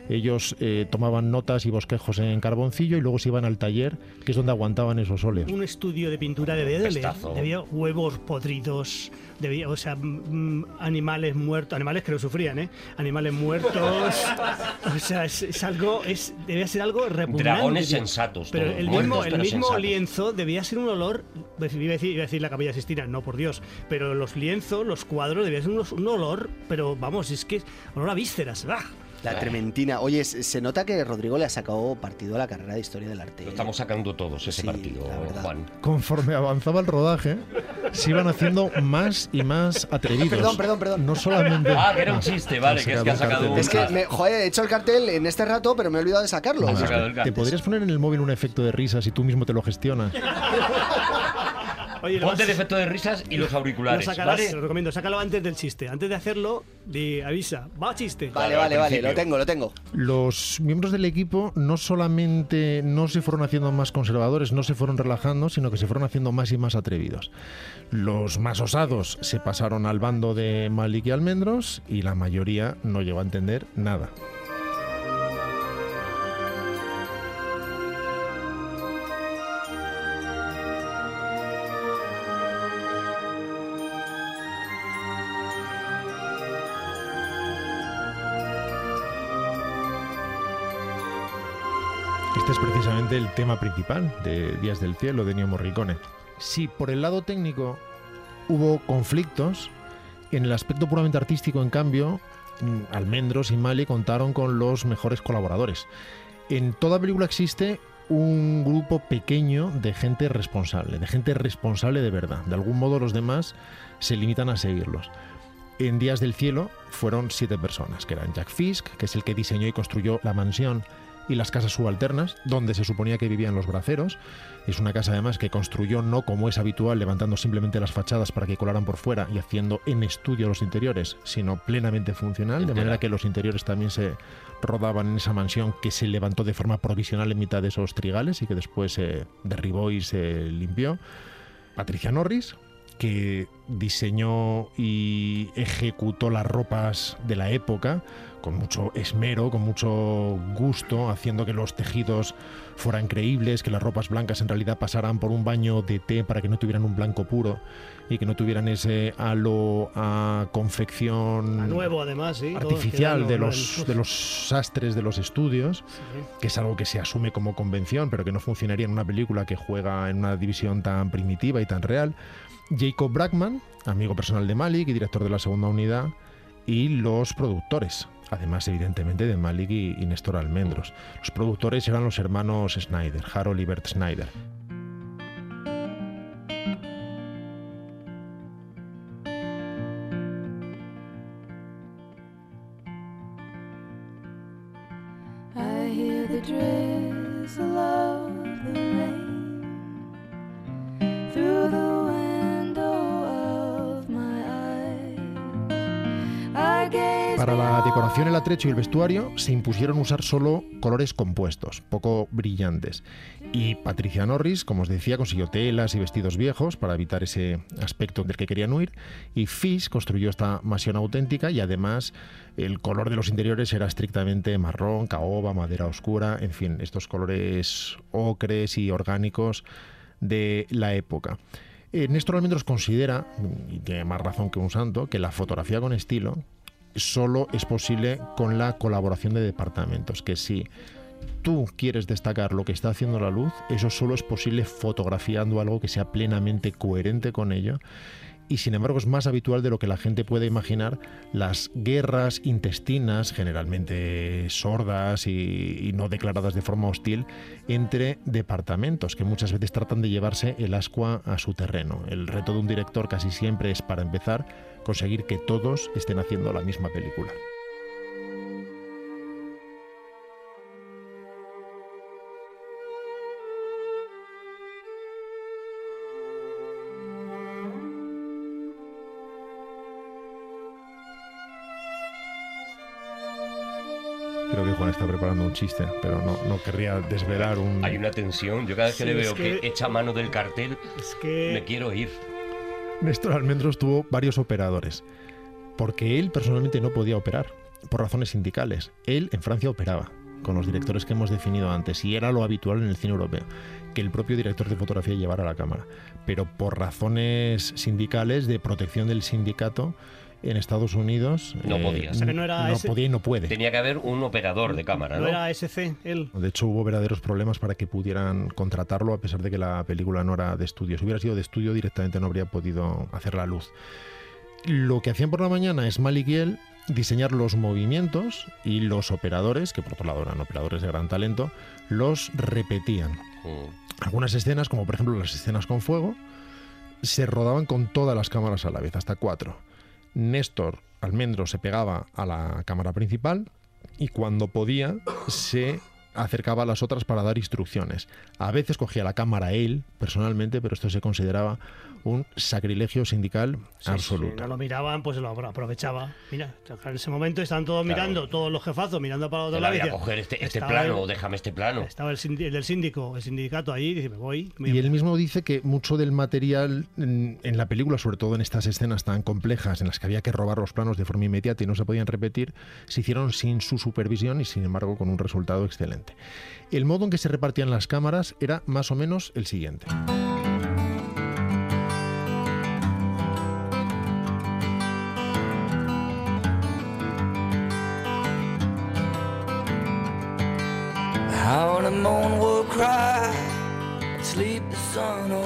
Ellos eh, tomaban notas y bosquejos en carboncillo y luego se iban al taller, que es donde aguantaban esos óleos. Un estudio de pintura debía de Pestazo. Debía huevos podridos, debía, o sea, mm, animales muertos, animales que lo sufrían, ¿eh? Animales muertos. [LAUGHS] o sea, es, es algo, es, debía ser algo repugnante. Dragones sensatos, Pero todos, el mismo, el mismo sensatos. lienzo debía ser un olor, iba a decir, iba a decir la capilla Sistina, no por Dios, pero los lienzos, los cuadros, debía ser unos- un, olor, pero vamos, es que es olor a vísceras. ¡ah! La trementina. Oye, se nota que Rodrigo le ha sacado partido a la carrera de historia del arte. Lo estamos sacando todos ese Sí, partido. Juan. Conforme avanzaba el rodaje, se iban haciendo más y más atrevidos. Perdón, perdón, perdón. No solamente. Ah, que era un chiste, vale, que es que ha el sacado cartel. un- Es que, me, joder, he hecho el cartel en este rato, pero me he olvidado de sacarlo. ¿Te podrías poner en el móvil un efecto de risa si tú mismo te lo gestionas? [LAUGHS] Oye, lo Ponte vas- el efecto de risas y los Lo auriculares, sacarás, ¿vale? te lo recomiendo, sácalo antes del chiste. Antes de hacerlo, di, avisa, va chiste. Vale, vale, vale, lo tengo, lo tengo. Los miembros del equipo no solamente no se fueron haciendo más conservadores, no se fueron relajando, sino que se fueron haciendo más y más atrevidos. Los más osados se pasaron al bando de Malik y Almendros y la mayoría no llegó a entender nada. Es precisamente el tema principal de Días del Cielo de Ennio Morricone. Si por el lado técnico hubo conflictos, en el aspecto puramente artístico, en cambio, mm, Almendros y Mali contaron con los mejores colaboradores. En toda película existe un grupo pequeño de gente responsable, de gente responsable de verdad. De algún modo los demás se limitan a seguirlos. En Días del Cielo fueron siete personas, que eran Jack Fisk, que es el que diseñó y construyó la mansión y las casas subalternas, donde se suponía que vivían los braceros. Es una casa además que construyó no como es habitual, levantando simplemente las fachadas para que colaran por fuera y haciendo en estudio los interiores, sino plenamente funcional, de manera que los interiores también se rodaban en esa mansión que se levantó de forma provisional en mitad de esos trigales y que después se derribó y se limpió. Patricia Norris, que diseñó y ejecutó las ropas de la época con mucho esmero, con mucho gusto, haciendo que los tejidos fueran creíbles, que las ropas blancas en realidad pasaran por un baño de té para que no tuvieran un blanco puro y que no tuvieran ese halo a confección A nuevo, además, sí. artificial de lo- los, lo- de los sastres de los estudios, Sí. que es algo que se asume como convención, pero que no funcionaría en una película que juega en una división tan primitiva y tan real. Jacob Brackman, amigo personal de Malik y director de la segunda unidad, y los productores. Además, evidentemente, de Malik y, y Néstor Almendros. Los productores eran los hermanos Schneider, Harold y Bert Schneider. Atrecho y el vestuario se impusieron usar solo colores compuestos, poco brillantes. Y Patricia Norris, como os decía, consiguió telas y vestidos viejos para evitar ese aspecto del que querían huir. Y Fish construyó esta mansión auténtica y además el color de los interiores era estrictamente marrón, caoba, madera oscura, en fin, estos colores ocres y orgánicos de la época. Eh, Néstor Almendros considera, y tiene más razón que un santo, que la fotografía con estilo solo es posible con la colaboración de departamentos, que si tú quieres destacar lo que está haciendo la luz, eso solo es posible fotografiando algo que sea plenamente coherente con ello. Y sin embargo es más habitual de lo que la gente puede imaginar las guerras intestinas, generalmente sordas y, no declaradas de forma hostil, entre departamentos que muchas veces tratan de llevarse el ascua a su terreno. El reto de un director casi siempre es, para empezar, conseguir que todos estén haciendo la misma película. Creo que Juan está preparando un chiste, pero no, no querría desvelar un... Hay una tensión. Yo cada vez que le veo que... que- echa mano del cartel, Es que me quiero ir. Néstor Almendros tuvo varios operadores, porque él personalmente no podía operar, por razones sindicales. Él en Francia operaba, con los directores que hemos definido antes, y era lo habitual en el cine europeo, que el propio director de fotografía llevara la cámara. Pero por razones sindicales, de protección del sindicato, en Estados Unidos... eh, No podía. O sea, que no era podía y no puede. Tenía que haber un operador de cámara, no ¿no? era SC, él. De hecho, hubo verdaderos problemas para que pudieran contratarlo, a pesar de que la película no era de estudio. Si hubiera sido de estudio, directamente no habría podido hacer la luz. Lo que hacían por la mañana es Malik y él diseñar los movimientos y los operadores, que por otro lado eran operadores de gran talento, los repetían. Mm. Algunas escenas, como por ejemplo las escenas con fuego, se rodaban con todas las cámaras a la vez, hasta cuatro. Néstor Almendro se pegaba a la cámara principal y cuando podía se acercaba a las otras para dar instrucciones. A veces cogía la cámara él, personalmente, pero esto se consideraba un sacrilegio sindical Si absoluto. no lo miraban, pues lo apro- aprovechaba. Mira, en ese momento están todos Claro. mirando, todos los jefazos mirando para otro lado. voy a coger este, este estaba plano, el- déjame este plano. Estaba el, el del síndico, el sindicato ahí, y dice, me voy. me- Y él mismo dice que mucho del material en, en la película, sobre todo en estas escenas tan complejas en las que había que robar los planos de forma inmediata y no se podían repetir, se hicieron sin su supervisión y sin embargo con un resultado excelente. El modo en que se repartían las cámaras era más o menos el siguiente.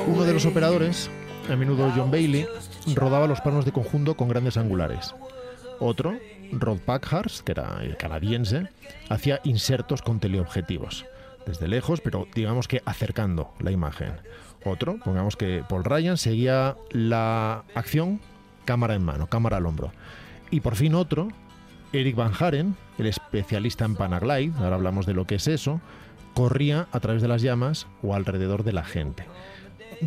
Uno de los operadores, a menudo John Bailey, rodaba los planos de conjunto con grandes angulares. Otro, Rod Packhurst, que era el canadiense, hacía insertos con teleobjetivos, desde lejos, pero digamos que acercando la imagen. Otro, pongamos que Paul Ryan, seguía la acción cámara en mano, cámara al hombro. Y por fin otro, Eric Van Haren, el especialista en Panaglide, ahora hablamos de lo que es eso, corría a través de las llamas o alrededor de la gente.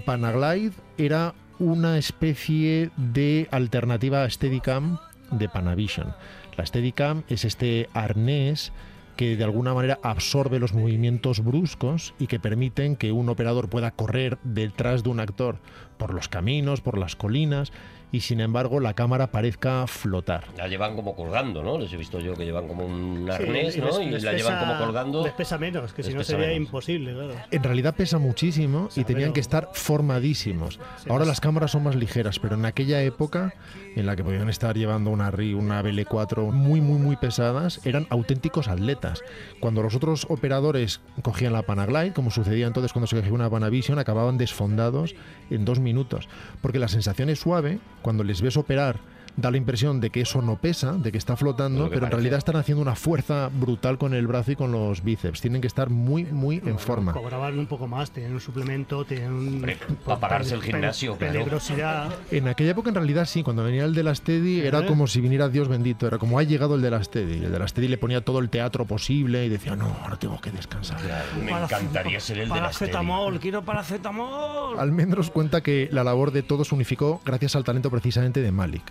Panaglide era una especie de alternativa a Steadicam de Panavision. La Steadicam es este arnés que de alguna manera absorbe los movimientos bruscos y que permiten que un operador pueda correr detrás de un actor por los caminos, por las colinas y sin embargo la cámara parezca flotar. La llevan como colgando, ¿no? Les he visto yo que llevan como un Sí, arnés, ¿no? les- y les la pesa- llevan como colgando. Les pesa menos, que si no sería menos. imposible, claro. En realidad pesa muchísimo y tenían que estar formadísimos. Ahora las cámaras son más ligeras, pero en aquella época en la que podían estar llevando una RI, una BL4 muy, muy, muy pesadas, eran auténticos atletas. Cuando los otros operadores cogían la Panaglide, como sucedía entonces cuando se cogía una Panavision, acababan desfondados en dos minutos. Porque la sensación es suave, cuando les ves operar, da la impresión de que eso no pesa, de que está flotando, que pero en realidad están haciendo una fuerza brutal con el brazo y con los bíceps. Tienen que estar muy, muy en forma. Cobraban un poco más, tenían un suplemento, tenían un... Hombre, para pagarse el gimnasio, claro. Peligrosidad. En aquella época, en realidad, sí, cuando venía el de la Steady, era ¿Eh? como si viniera Dios bendito, era como ha llegado el de la Steady. El de la Steady le ponía todo el teatro posible y decía, no, ahora tengo que descansar. Me encantaría ser el de la serie. Paracetamol, quiero paracetamol. Almendros cuenta que la labor de todos se unificó gracias al talento precisamente de Malik,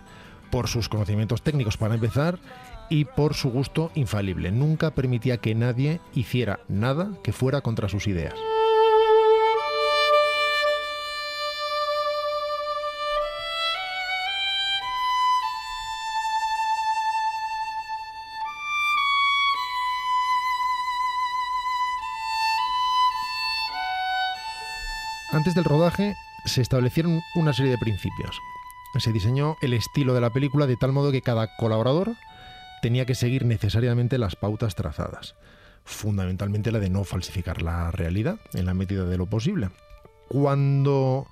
por sus conocimientos técnicos para empezar y por su gusto infalible. Nunca permitía que nadie hiciera nada que fuera contra sus ideas. Antes del rodaje se establecieron una serie de principios. Se diseñó el estilo de la película de tal modo que cada colaborador tenía que seguir necesariamente las pautas trazadas. Fundamentalmente la de no falsificar la realidad en la medida de lo posible. Cuando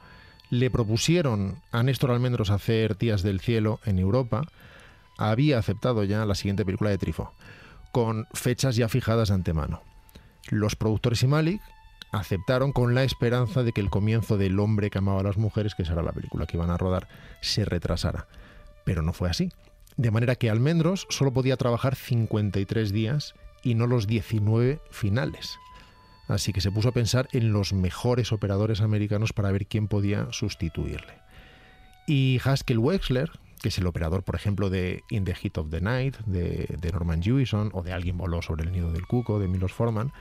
le propusieron a Néstor Almendros hacer Tías del Cielo en Europa, había aceptado ya la siguiente película de Trifo, con fechas ya fijadas de antemano. Los productores y Malik aceptaron con la esperanza de que el comienzo del hombre que amaba a las mujeres, que será la película que iban a rodar, se retrasara. Pero no fue así. De manera que Almendros solo podía trabajar 53 días y no los 19 finales. Así que se puso a pensar en los mejores operadores americanos para ver quién podía sustituirle. Y Haskell Wexler, que es el operador, por ejemplo, de In the Heat of the Night, de, de Norman Jewison, o de Alguien voló sobre el nido del cuco, de Milos Forman,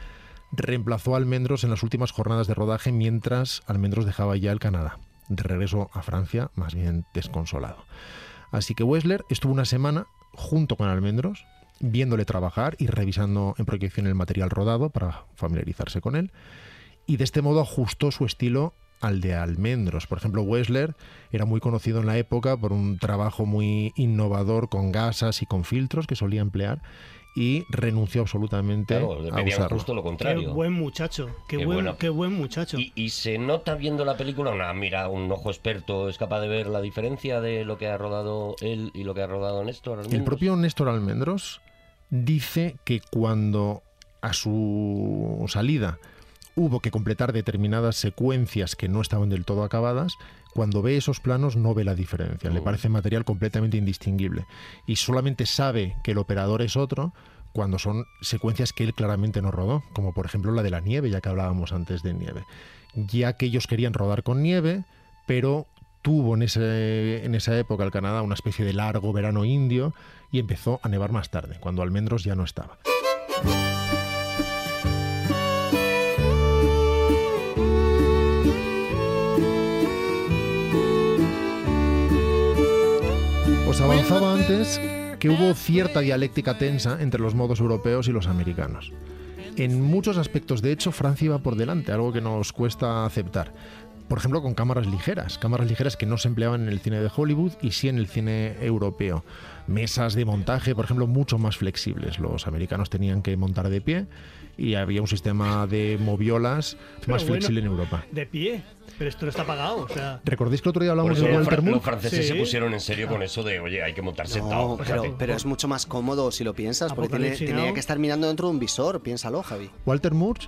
reemplazó a Almendros en las últimas jornadas de rodaje mientras Almendros dejaba ya el Canadá, de regreso a Francia, más bien desconsolado. Así que Wessler estuvo una semana junto con Almendros, viéndole trabajar y revisando en proyección el material rodado para familiarizarse con él, y de este modo ajustó su estilo al de Almendros. Por ejemplo, Wessler era muy conocido en la época por un trabajo muy innovador con gasas y con filtros que solía emplear y renunció absolutamente Claro, a usarlo. justo lo Qué contrario. buen muchacho, qué, Qué buen, buena- qué buen muchacho. Y, y se nota viendo la película, una, mira, un ojo experto es capaz de ver la diferencia de lo que ha rodado él y lo que ha rodado Néstor. El propio Néstor Almendros dice que cuando a su salida hubo que completar determinadas secuencias que no estaban del todo acabadas, cuando ve esos planos no ve la diferencia, le Mm. parece material completamente indistinguible y solamente sabe que el operador es otro cuando son secuencias que él claramente no rodó, como por ejemplo la de la nieve, ya que hablábamos antes de nieve. Ya que ellos querían rodar con nieve, pero tuvo en, ese, en esa época el Canadá una especie de largo verano indio y empezó a nevar más tarde, cuando Almendros ya no estaba. Os avanzaba antes que hubo cierta dialéctica tensa entre los modos europeos y los americanos. En muchos aspectos, de hecho, Francia iba por delante, algo que nos cuesta aceptar. Por ejemplo, con cámaras ligeras, cámaras ligeras que no se empleaban en el cine de Hollywood y sí en el cine europeo. Mesas de montaje, por ejemplo, mucho más flexibles. Los americanos tenían que montar de pie y había un sistema de moviolas Pero más bueno, flexible en Europa. De pie. Pero esto no está pagado. O sea, ¿Recordáis que el otro día hablamos de Walter Moore? los franceses Sí. se pusieron en serio con eso de, oye, hay que montar sentado. No, pero, pero es mucho más cómodo si lo piensas, porque tiene, tenía que estar mirando dentro de un visor, piénsalo, Javi. Walter Moore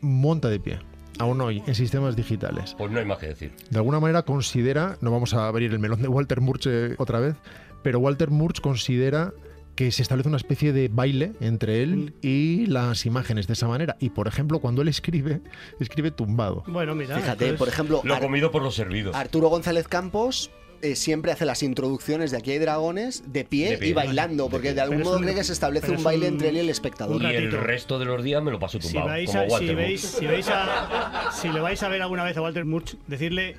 monta de pie, aún hoy, en sistemas digitales. Pues no hay más que decir. De alguna manera considera, no vamos a abrir el melón de Walter Murch eh, otra vez, pero Walter Murch considera que se establece una especie de baile entre él y las imágenes de esa manera. Y por ejemplo, cuando él escribe, [LAUGHS] escribe tumbado. bueno, mira. Fíjate, entonces- por ejemplo, Lo Ar- comido por los servidos. Arturo González Campos eh, siempre hace las introducciones de Aquí hay dragones de pie, De pie. y bailando, porque de algún Pero modo cree que se establece un baile un- entre él y el espectador. Y el resto de los días me lo paso Si tumbado, como si, veis, si, veis a, si le vais a ver alguna vez a Walter Murch, decirle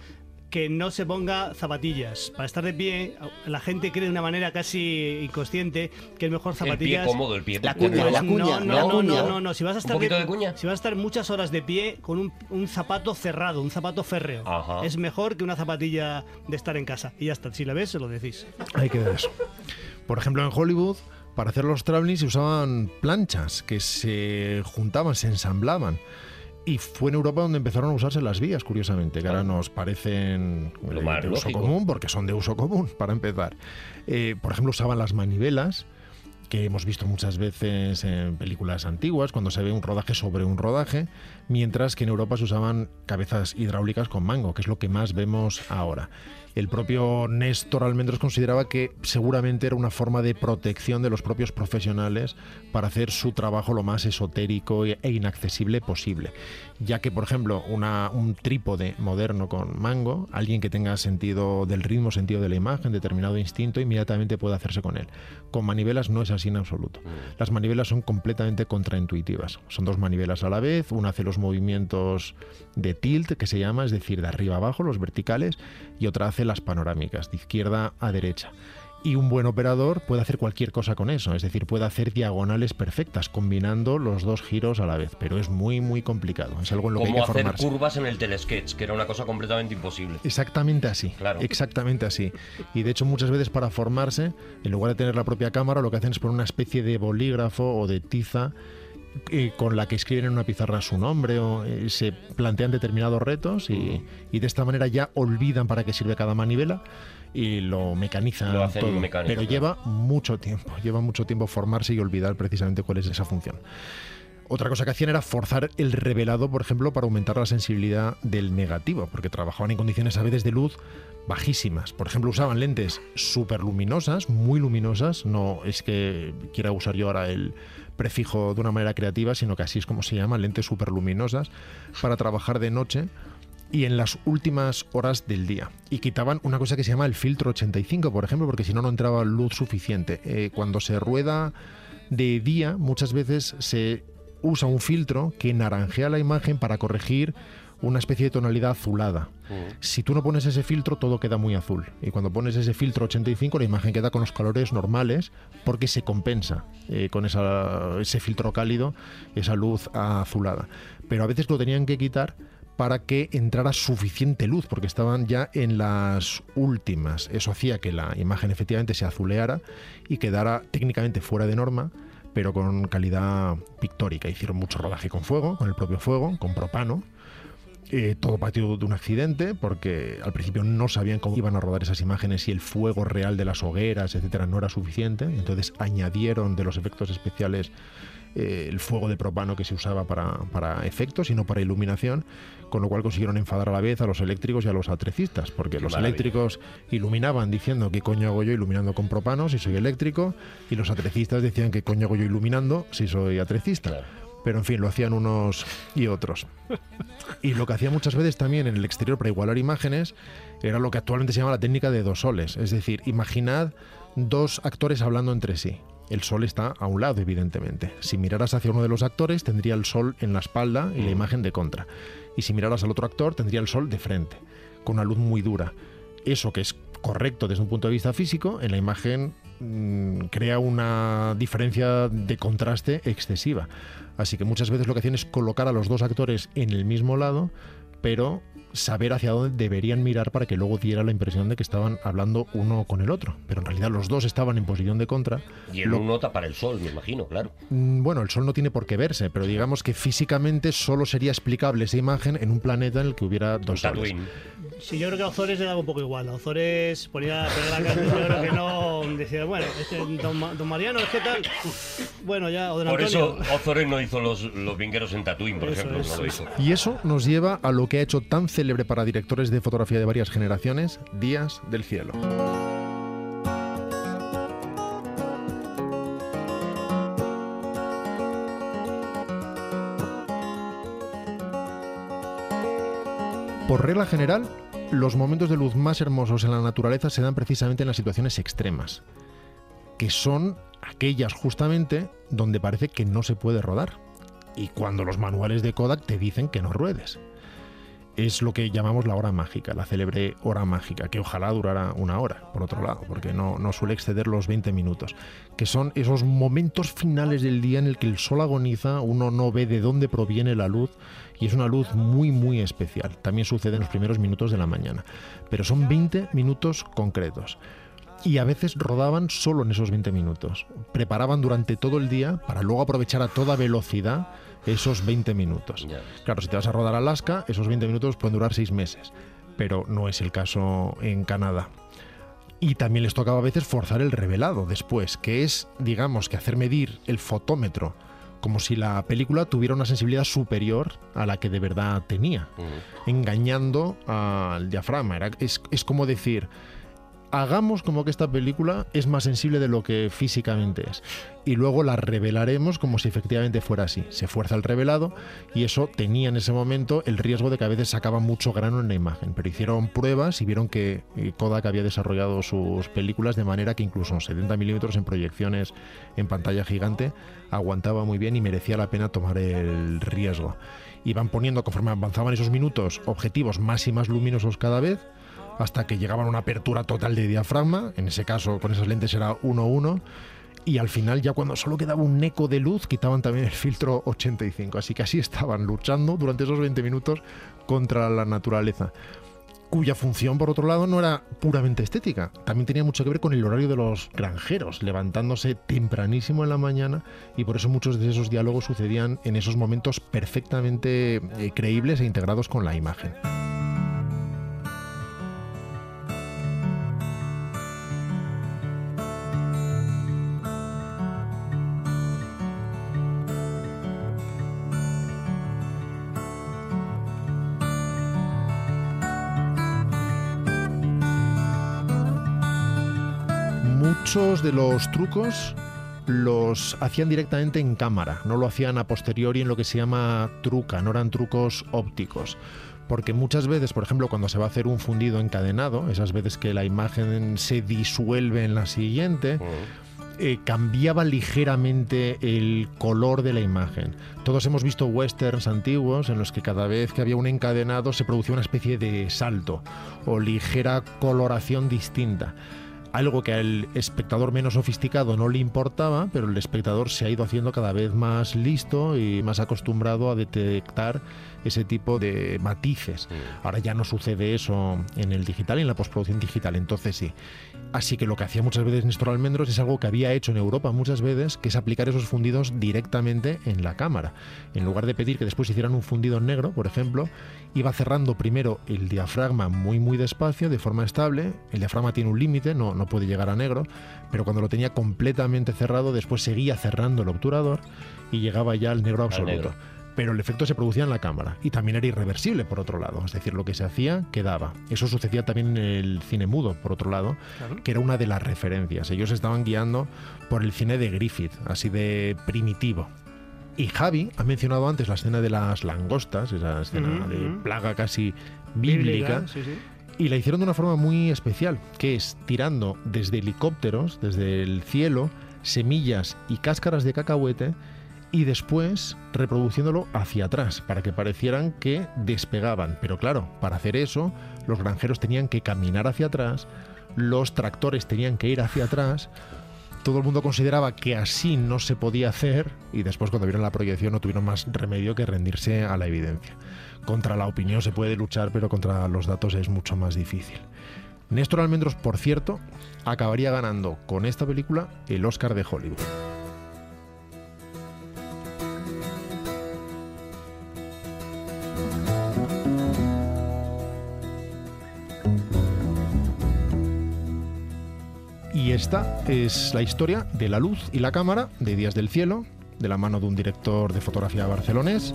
que no se ponga zapatillas. Para estar de pie, la gente cree de una manera casi inconsciente que es mejor El pie zapatillas. cómodo, el pie La cuña, cómodo. la cuña, no, no, no, cuña. no, no, no. Si vas a ¿Un estar de cuña? si vas a estar muchas horas de pie con un, un zapato cerrado, un zapato férreo, Ajá. es mejor que una zapatilla de estar en casa. Y ya está. Si la ves, se lo decís. Hay que ver eso. Por ejemplo, en Hollywood, para hacer los travelings se usaban planchas que se juntaban, se ensamblaban. Y fue en Europa donde empezaron a usarse las vías, curiosamente, que ahora nos parecen Lo más de uso común, porque son de uso común, para empezar. Eh, por ejemplo, usaban las manivelas, que hemos visto muchas veces en películas antiguas, cuando se ve un rodaje sobre un rodaje, mientras que en Europa se usaban cabezas hidráulicas con mango, que es lo que más vemos ahora. El propio Néstor Almendros consideraba que seguramente era una forma de protección de los propios profesionales para hacer su trabajo lo más esotérico e inaccesible posible. Ya que, por ejemplo, una- un trípode moderno con mango, alguien que tenga sentido del ritmo, sentido de la imagen, determinado instinto, inmediatamente puede hacerse con él. Con manivelas no es así en absoluto. Las manivelas son completamente contraintuitivas. Son dos manivelas a la vez, una hace los movimientos de tilt, que se llama, es decir, de arriba a abajo, los verticales, y otra hace las panorámicas, de izquierda a derecha. Y un buen operador puede hacer cualquier cosa con eso, es decir, puede hacer diagonales perfectas, combinando los dos giros a la vez, pero es muy, muy complicado. Es algo en lo que hay que hacer formarse. curvas en el telesketch, que era una cosa completamente imposible. Exactamente así. Claro. Exactamente así. Y de hecho, muchas veces para formarse, en lugar de tener la propia cámara, lo que hacen es poner una especie de bolígrafo o de tiza eh, con la que escriben en una pizarra su nombre o eh, se plantean determinados retos y, y de esta manera ya olvidan para qué sirve cada manivela y lo mecanizan Lo hacen todo. mecánico, Pero claro. lleva mucho tiempo, lleva mucho tiempo formarse y olvidar precisamente cuál es esa función. Otra cosa que hacían era forzar el revelado, por ejemplo, para aumentar la sensibilidad del negativo, porque trabajaban en condiciones a veces de luz bajísimas. Por ejemplo, usaban lentes súper luminosas, muy luminosas. No es que quiera usar yo ahora el prefijo de una manera creativa, sino que así es como se llama, lentes súper luminosas, para trabajar de noche y en las últimas horas del día. Y quitaban una cosa que se llama el filtro 85, por ejemplo, porque si no, no entraba luz suficiente. Eh, cuando se rueda de día, muchas veces se usa un filtro que naranjea la imagen para corregir una especie de tonalidad azulada. Si tú no pones ese filtro, todo queda muy azul. Y cuando pones ese filtro 85, la imagen queda con los colores normales porque se compensa eh, con esa- ese filtro cálido, esa luz azulada. Pero a veces lo tenían que quitar para que entrara suficiente luz, porque estaban ya en las últimas. Eso hacía que la imagen efectivamente se azuleara y quedara técnicamente fuera de norma, pero con calidad pictórica. Hicieron mucho rodaje con fuego, con el propio fuego, con propano. Eh, todo partió de un accidente porque al principio no sabían cómo iban a rodar esas imágenes y el fuego real de las hogueras, etcétera, no era suficiente. Entonces añadieron de los efectos especiales eh, el fuego de propano que se usaba para, para efectos y no para iluminación, con lo cual consiguieron enfadar a la vez a los eléctricos y a los atrecistas, porque los maravilla. eléctricos iluminaban diciendo qué coño hago yo iluminando con propano si soy eléctrico, y los atrecistas decían qué coño hago yo iluminando si soy atrecista. Pero en fin, lo hacían unos y otros. Y lo que hacía muchas veces también en el exterior para igualar imágenes era lo que actualmente se llama la técnica de dos soles. Es decir, imaginad dos actores hablando entre sí. El sol está a un lado, evidentemente. Si miraras hacia uno de los actores, tendría el sol en la espalda y la imagen de contra. Y si miraras al otro actor, tendría el sol de frente, con una luz muy dura. Eso que es correcto desde un punto de vista físico, en la imagen mm, crea una diferencia de contraste excesiva. Así que muchas veces lo que hacían es colocar a los dos actores en el mismo lado, pero saber hacia dónde deberían mirar para que luego diera la impresión de que estaban hablando uno con el otro. Pero en realidad los dos estaban en posición de contra. Y el Lo- uno tapar el sol, me imagino, claro. Mm, Bueno, el Sol no tiene por qué verse, pero digamos que físicamente solo sería explicable esa imagen en un planeta en el que hubiera dos soles. Tatooine. Sí, yo creo que a Ozores le daba un poco igual. A Ozores ponía ponía la cara, yo creo que no decía, bueno, este don, don Mariano, ¿qué tal? Bueno, ya, o don Por Antonio. eso Ozores no hizo los, los vingueros en Tatooine, por Eso ejemplo. es, no lo eso hizo. Y eso nos lleva a lo que ha hecho tan célebre para directores de fotografía de varias generaciones, Días del Cielo. Por regla general, los momentos de luz más hermosos en la naturaleza se dan precisamente en las situaciones extremas, que son aquellas justamente donde parece que no se puede rodar y cuando los manuales de Kodak te dicen que no ruedes. Es lo que llamamos la hora mágica, la célebre hora mágica, que ojalá durara una hora, por otro lado, porque no, suele exceder los 20 minutos, que son esos momentos finales del día en el que el sol agoniza, uno no ve de dónde proviene la luz y es una luz muy, muy especial. También sucede en los primeros minutos de la mañana, pero son 20 minutos concretos y a veces rodaban solo en esos 20 minutos. Preparaban durante todo el día para luego aprovechar a toda velocidad esos 20 minutos. Claro, si te vas a rodar a Alaska, esos 20 minutos pueden durar 6 meses, pero no es el caso en Canadá. Y también les tocaba a veces forzar el revelado después, que es, digamos, que hacer medir el fotómetro como si la película tuviera una sensibilidad superior a la que de verdad tenía, engañando al diafragma. Era- es, es como decir, hagamos como que esta película es más sensible de lo que físicamente es. Y luego la revelaremos como si efectivamente fuera así. Se fuerza el revelado y eso tenía en ese momento el riesgo de que a veces sacaba mucho grano en la imagen. Pero hicieron pruebas y vieron que eh, Kodak había desarrollado sus películas de manera que incluso en 70 milímetros en proyecciones en pantalla gigante aguantaba muy bien y merecía la pena tomar el riesgo. Iban poniendo, conforme avanzaban esos minutos, objetivos más y más luminosos cada vez hasta que llegaban a una apertura total de diafragma, en ese caso con esas lentes era 1-1, y al final ya cuando solo quedaba un eco de luz quitaban también el filtro 85, así que así estaban luchando durante esos 20 minutos contra la naturaleza cuya función, por otro lado, no era puramente estética. También tenía mucho que ver con el horario de los granjeros, levantándose tempranísimo en la mañana y por eso muchos de esos diálogos sucedían en esos momentos perfectamente eh, creíbles e integrados con la imagen. Muchos de los trucos los hacían directamente en cámara, no lo hacían a posteriori en lo que se llama truca, no eran trucos ópticos. Porque muchas veces, por ejemplo, cuando se va a hacer un fundido encadenado, esas veces que la imagen se disuelve en la siguiente, eh, cambiaba ligeramente el color de la imagen. Todos hemos visto westerns antiguos en los que cada vez que había un encadenado se producía una especie de salto o ligera coloración distinta. Algo que al espectador menos sofisticado no le importaba, pero el espectador se ha ido haciendo cada vez más listo y más acostumbrado a detectar ese tipo de matices. Ahora ya no sucede eso en el digital y en la postproducción digital, entonces sí. Así que lo que hacía muchas veces Néstor Almendros es algo que había hecho en Europa muchas veces, que es aplicar esos fundidos directamente en la cámara. En lugar de pedir que después hicieran un fundido en negro, por ejemplo, iba cerrando primero el diafragma muy muy despacio, de forma estable. El diafragma tiene un límite, no, no puede llegar a negro, pero cuando lo tenía completamente cerrado, después seguía cerrando el obturador y llegaba ya al negro absoluto. negro. Pero el efecto se producía en la cámara y también era irreversible por otro lado, es decir, lo que se hacía quedaba. Eso sucedía también en el cine mudo, por otro lado, Claro. que era una de las referencias. Ellos estaban guiando por el cine de Griffith, así de primitivo. Y Javi ha mencionado antes la escena de las langostas, esa escena de plaga casi bíblica. Sí, sí. Y la hicieron de una forma muy especial, que es tirando desde helicópteros, desde el cielo, semillas y cáscaras de cacahuete y después reproduciéndolo hacia atrás para que parecieran que despegaban. Pero claro, para hacer eso, los granjeros tenían que caminar hacia atrás, los tractores tenían que ir hacia atrás. Todo el mundo consideraba que así no se podía hacer y después cuando vieron la proyección no tuvieron más remedio que rendirse a la evidencia. Contra la opinión se puede luchar, pero contra los datos es mucho más difícil. Néstor Almendros, por cierto, acabaría ganando con esta película el Oscar de Hollywood. Y esta es la historia de la luz y la cámara de Días del Cielo, de la mano de un director de fotografía barcelonés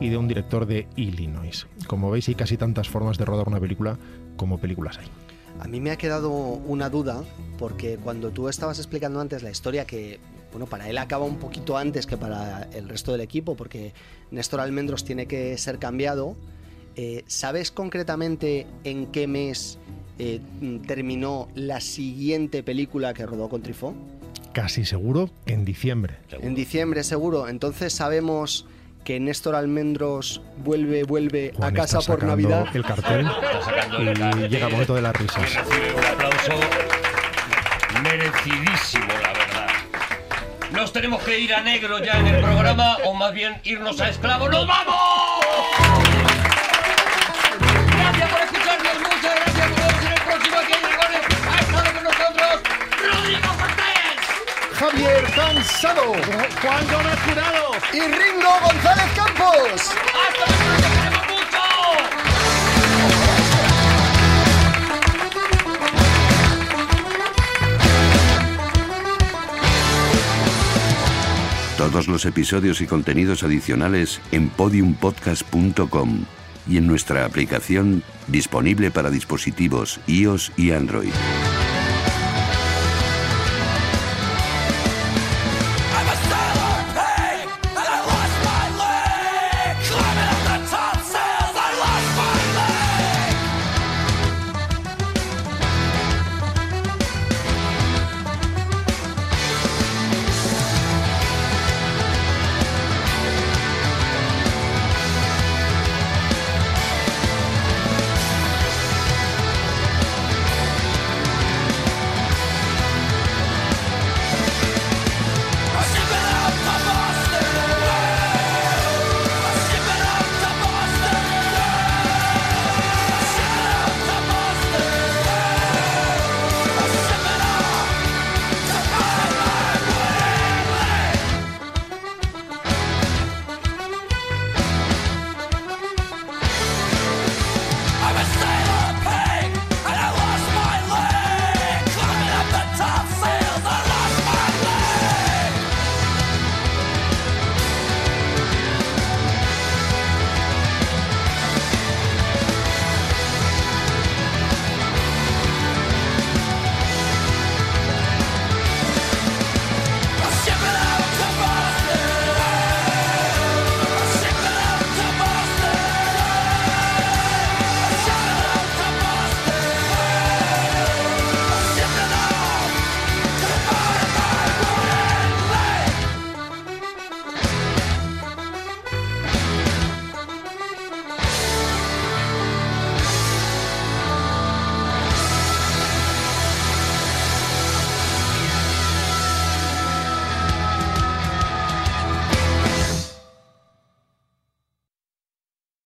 y de un director de Illinois. Como veis, hay casi tantas formas de rodar una película como películas hay. A mí me ha quedado una duda, porque cuando tú estabas explicando antes la historia que, bueno, para él acaba un poquito antes que para el resto del equipo, porque Néstor Almendros tiene que ser cambiado, eh, ¿sabes concretamente en qué mes eh, terminó la siguiente película que rodó con Trifó? Casi seguro que en diciembre. En diciembre, seguro. Entonces sabemos que Néstor Almendros vuelve, vuelve Juan a casa está por Navidad. el cartel el y cartel. llega el momento de las risas. Recibe un aplauso merecidísimo, la verdad. Nos tenemos que ir a negro ya en el programa, o más bien irnos a esclavo. ¡Nos vamos! Javier Cansado. Juan Gómez Jurado. Y Ringo González Campos. ¡Hasta. Todos los episodios y contenidos adicionales en podiumpodcast.com y en nuestra aplicación disponible para dispositivos iOS y Android.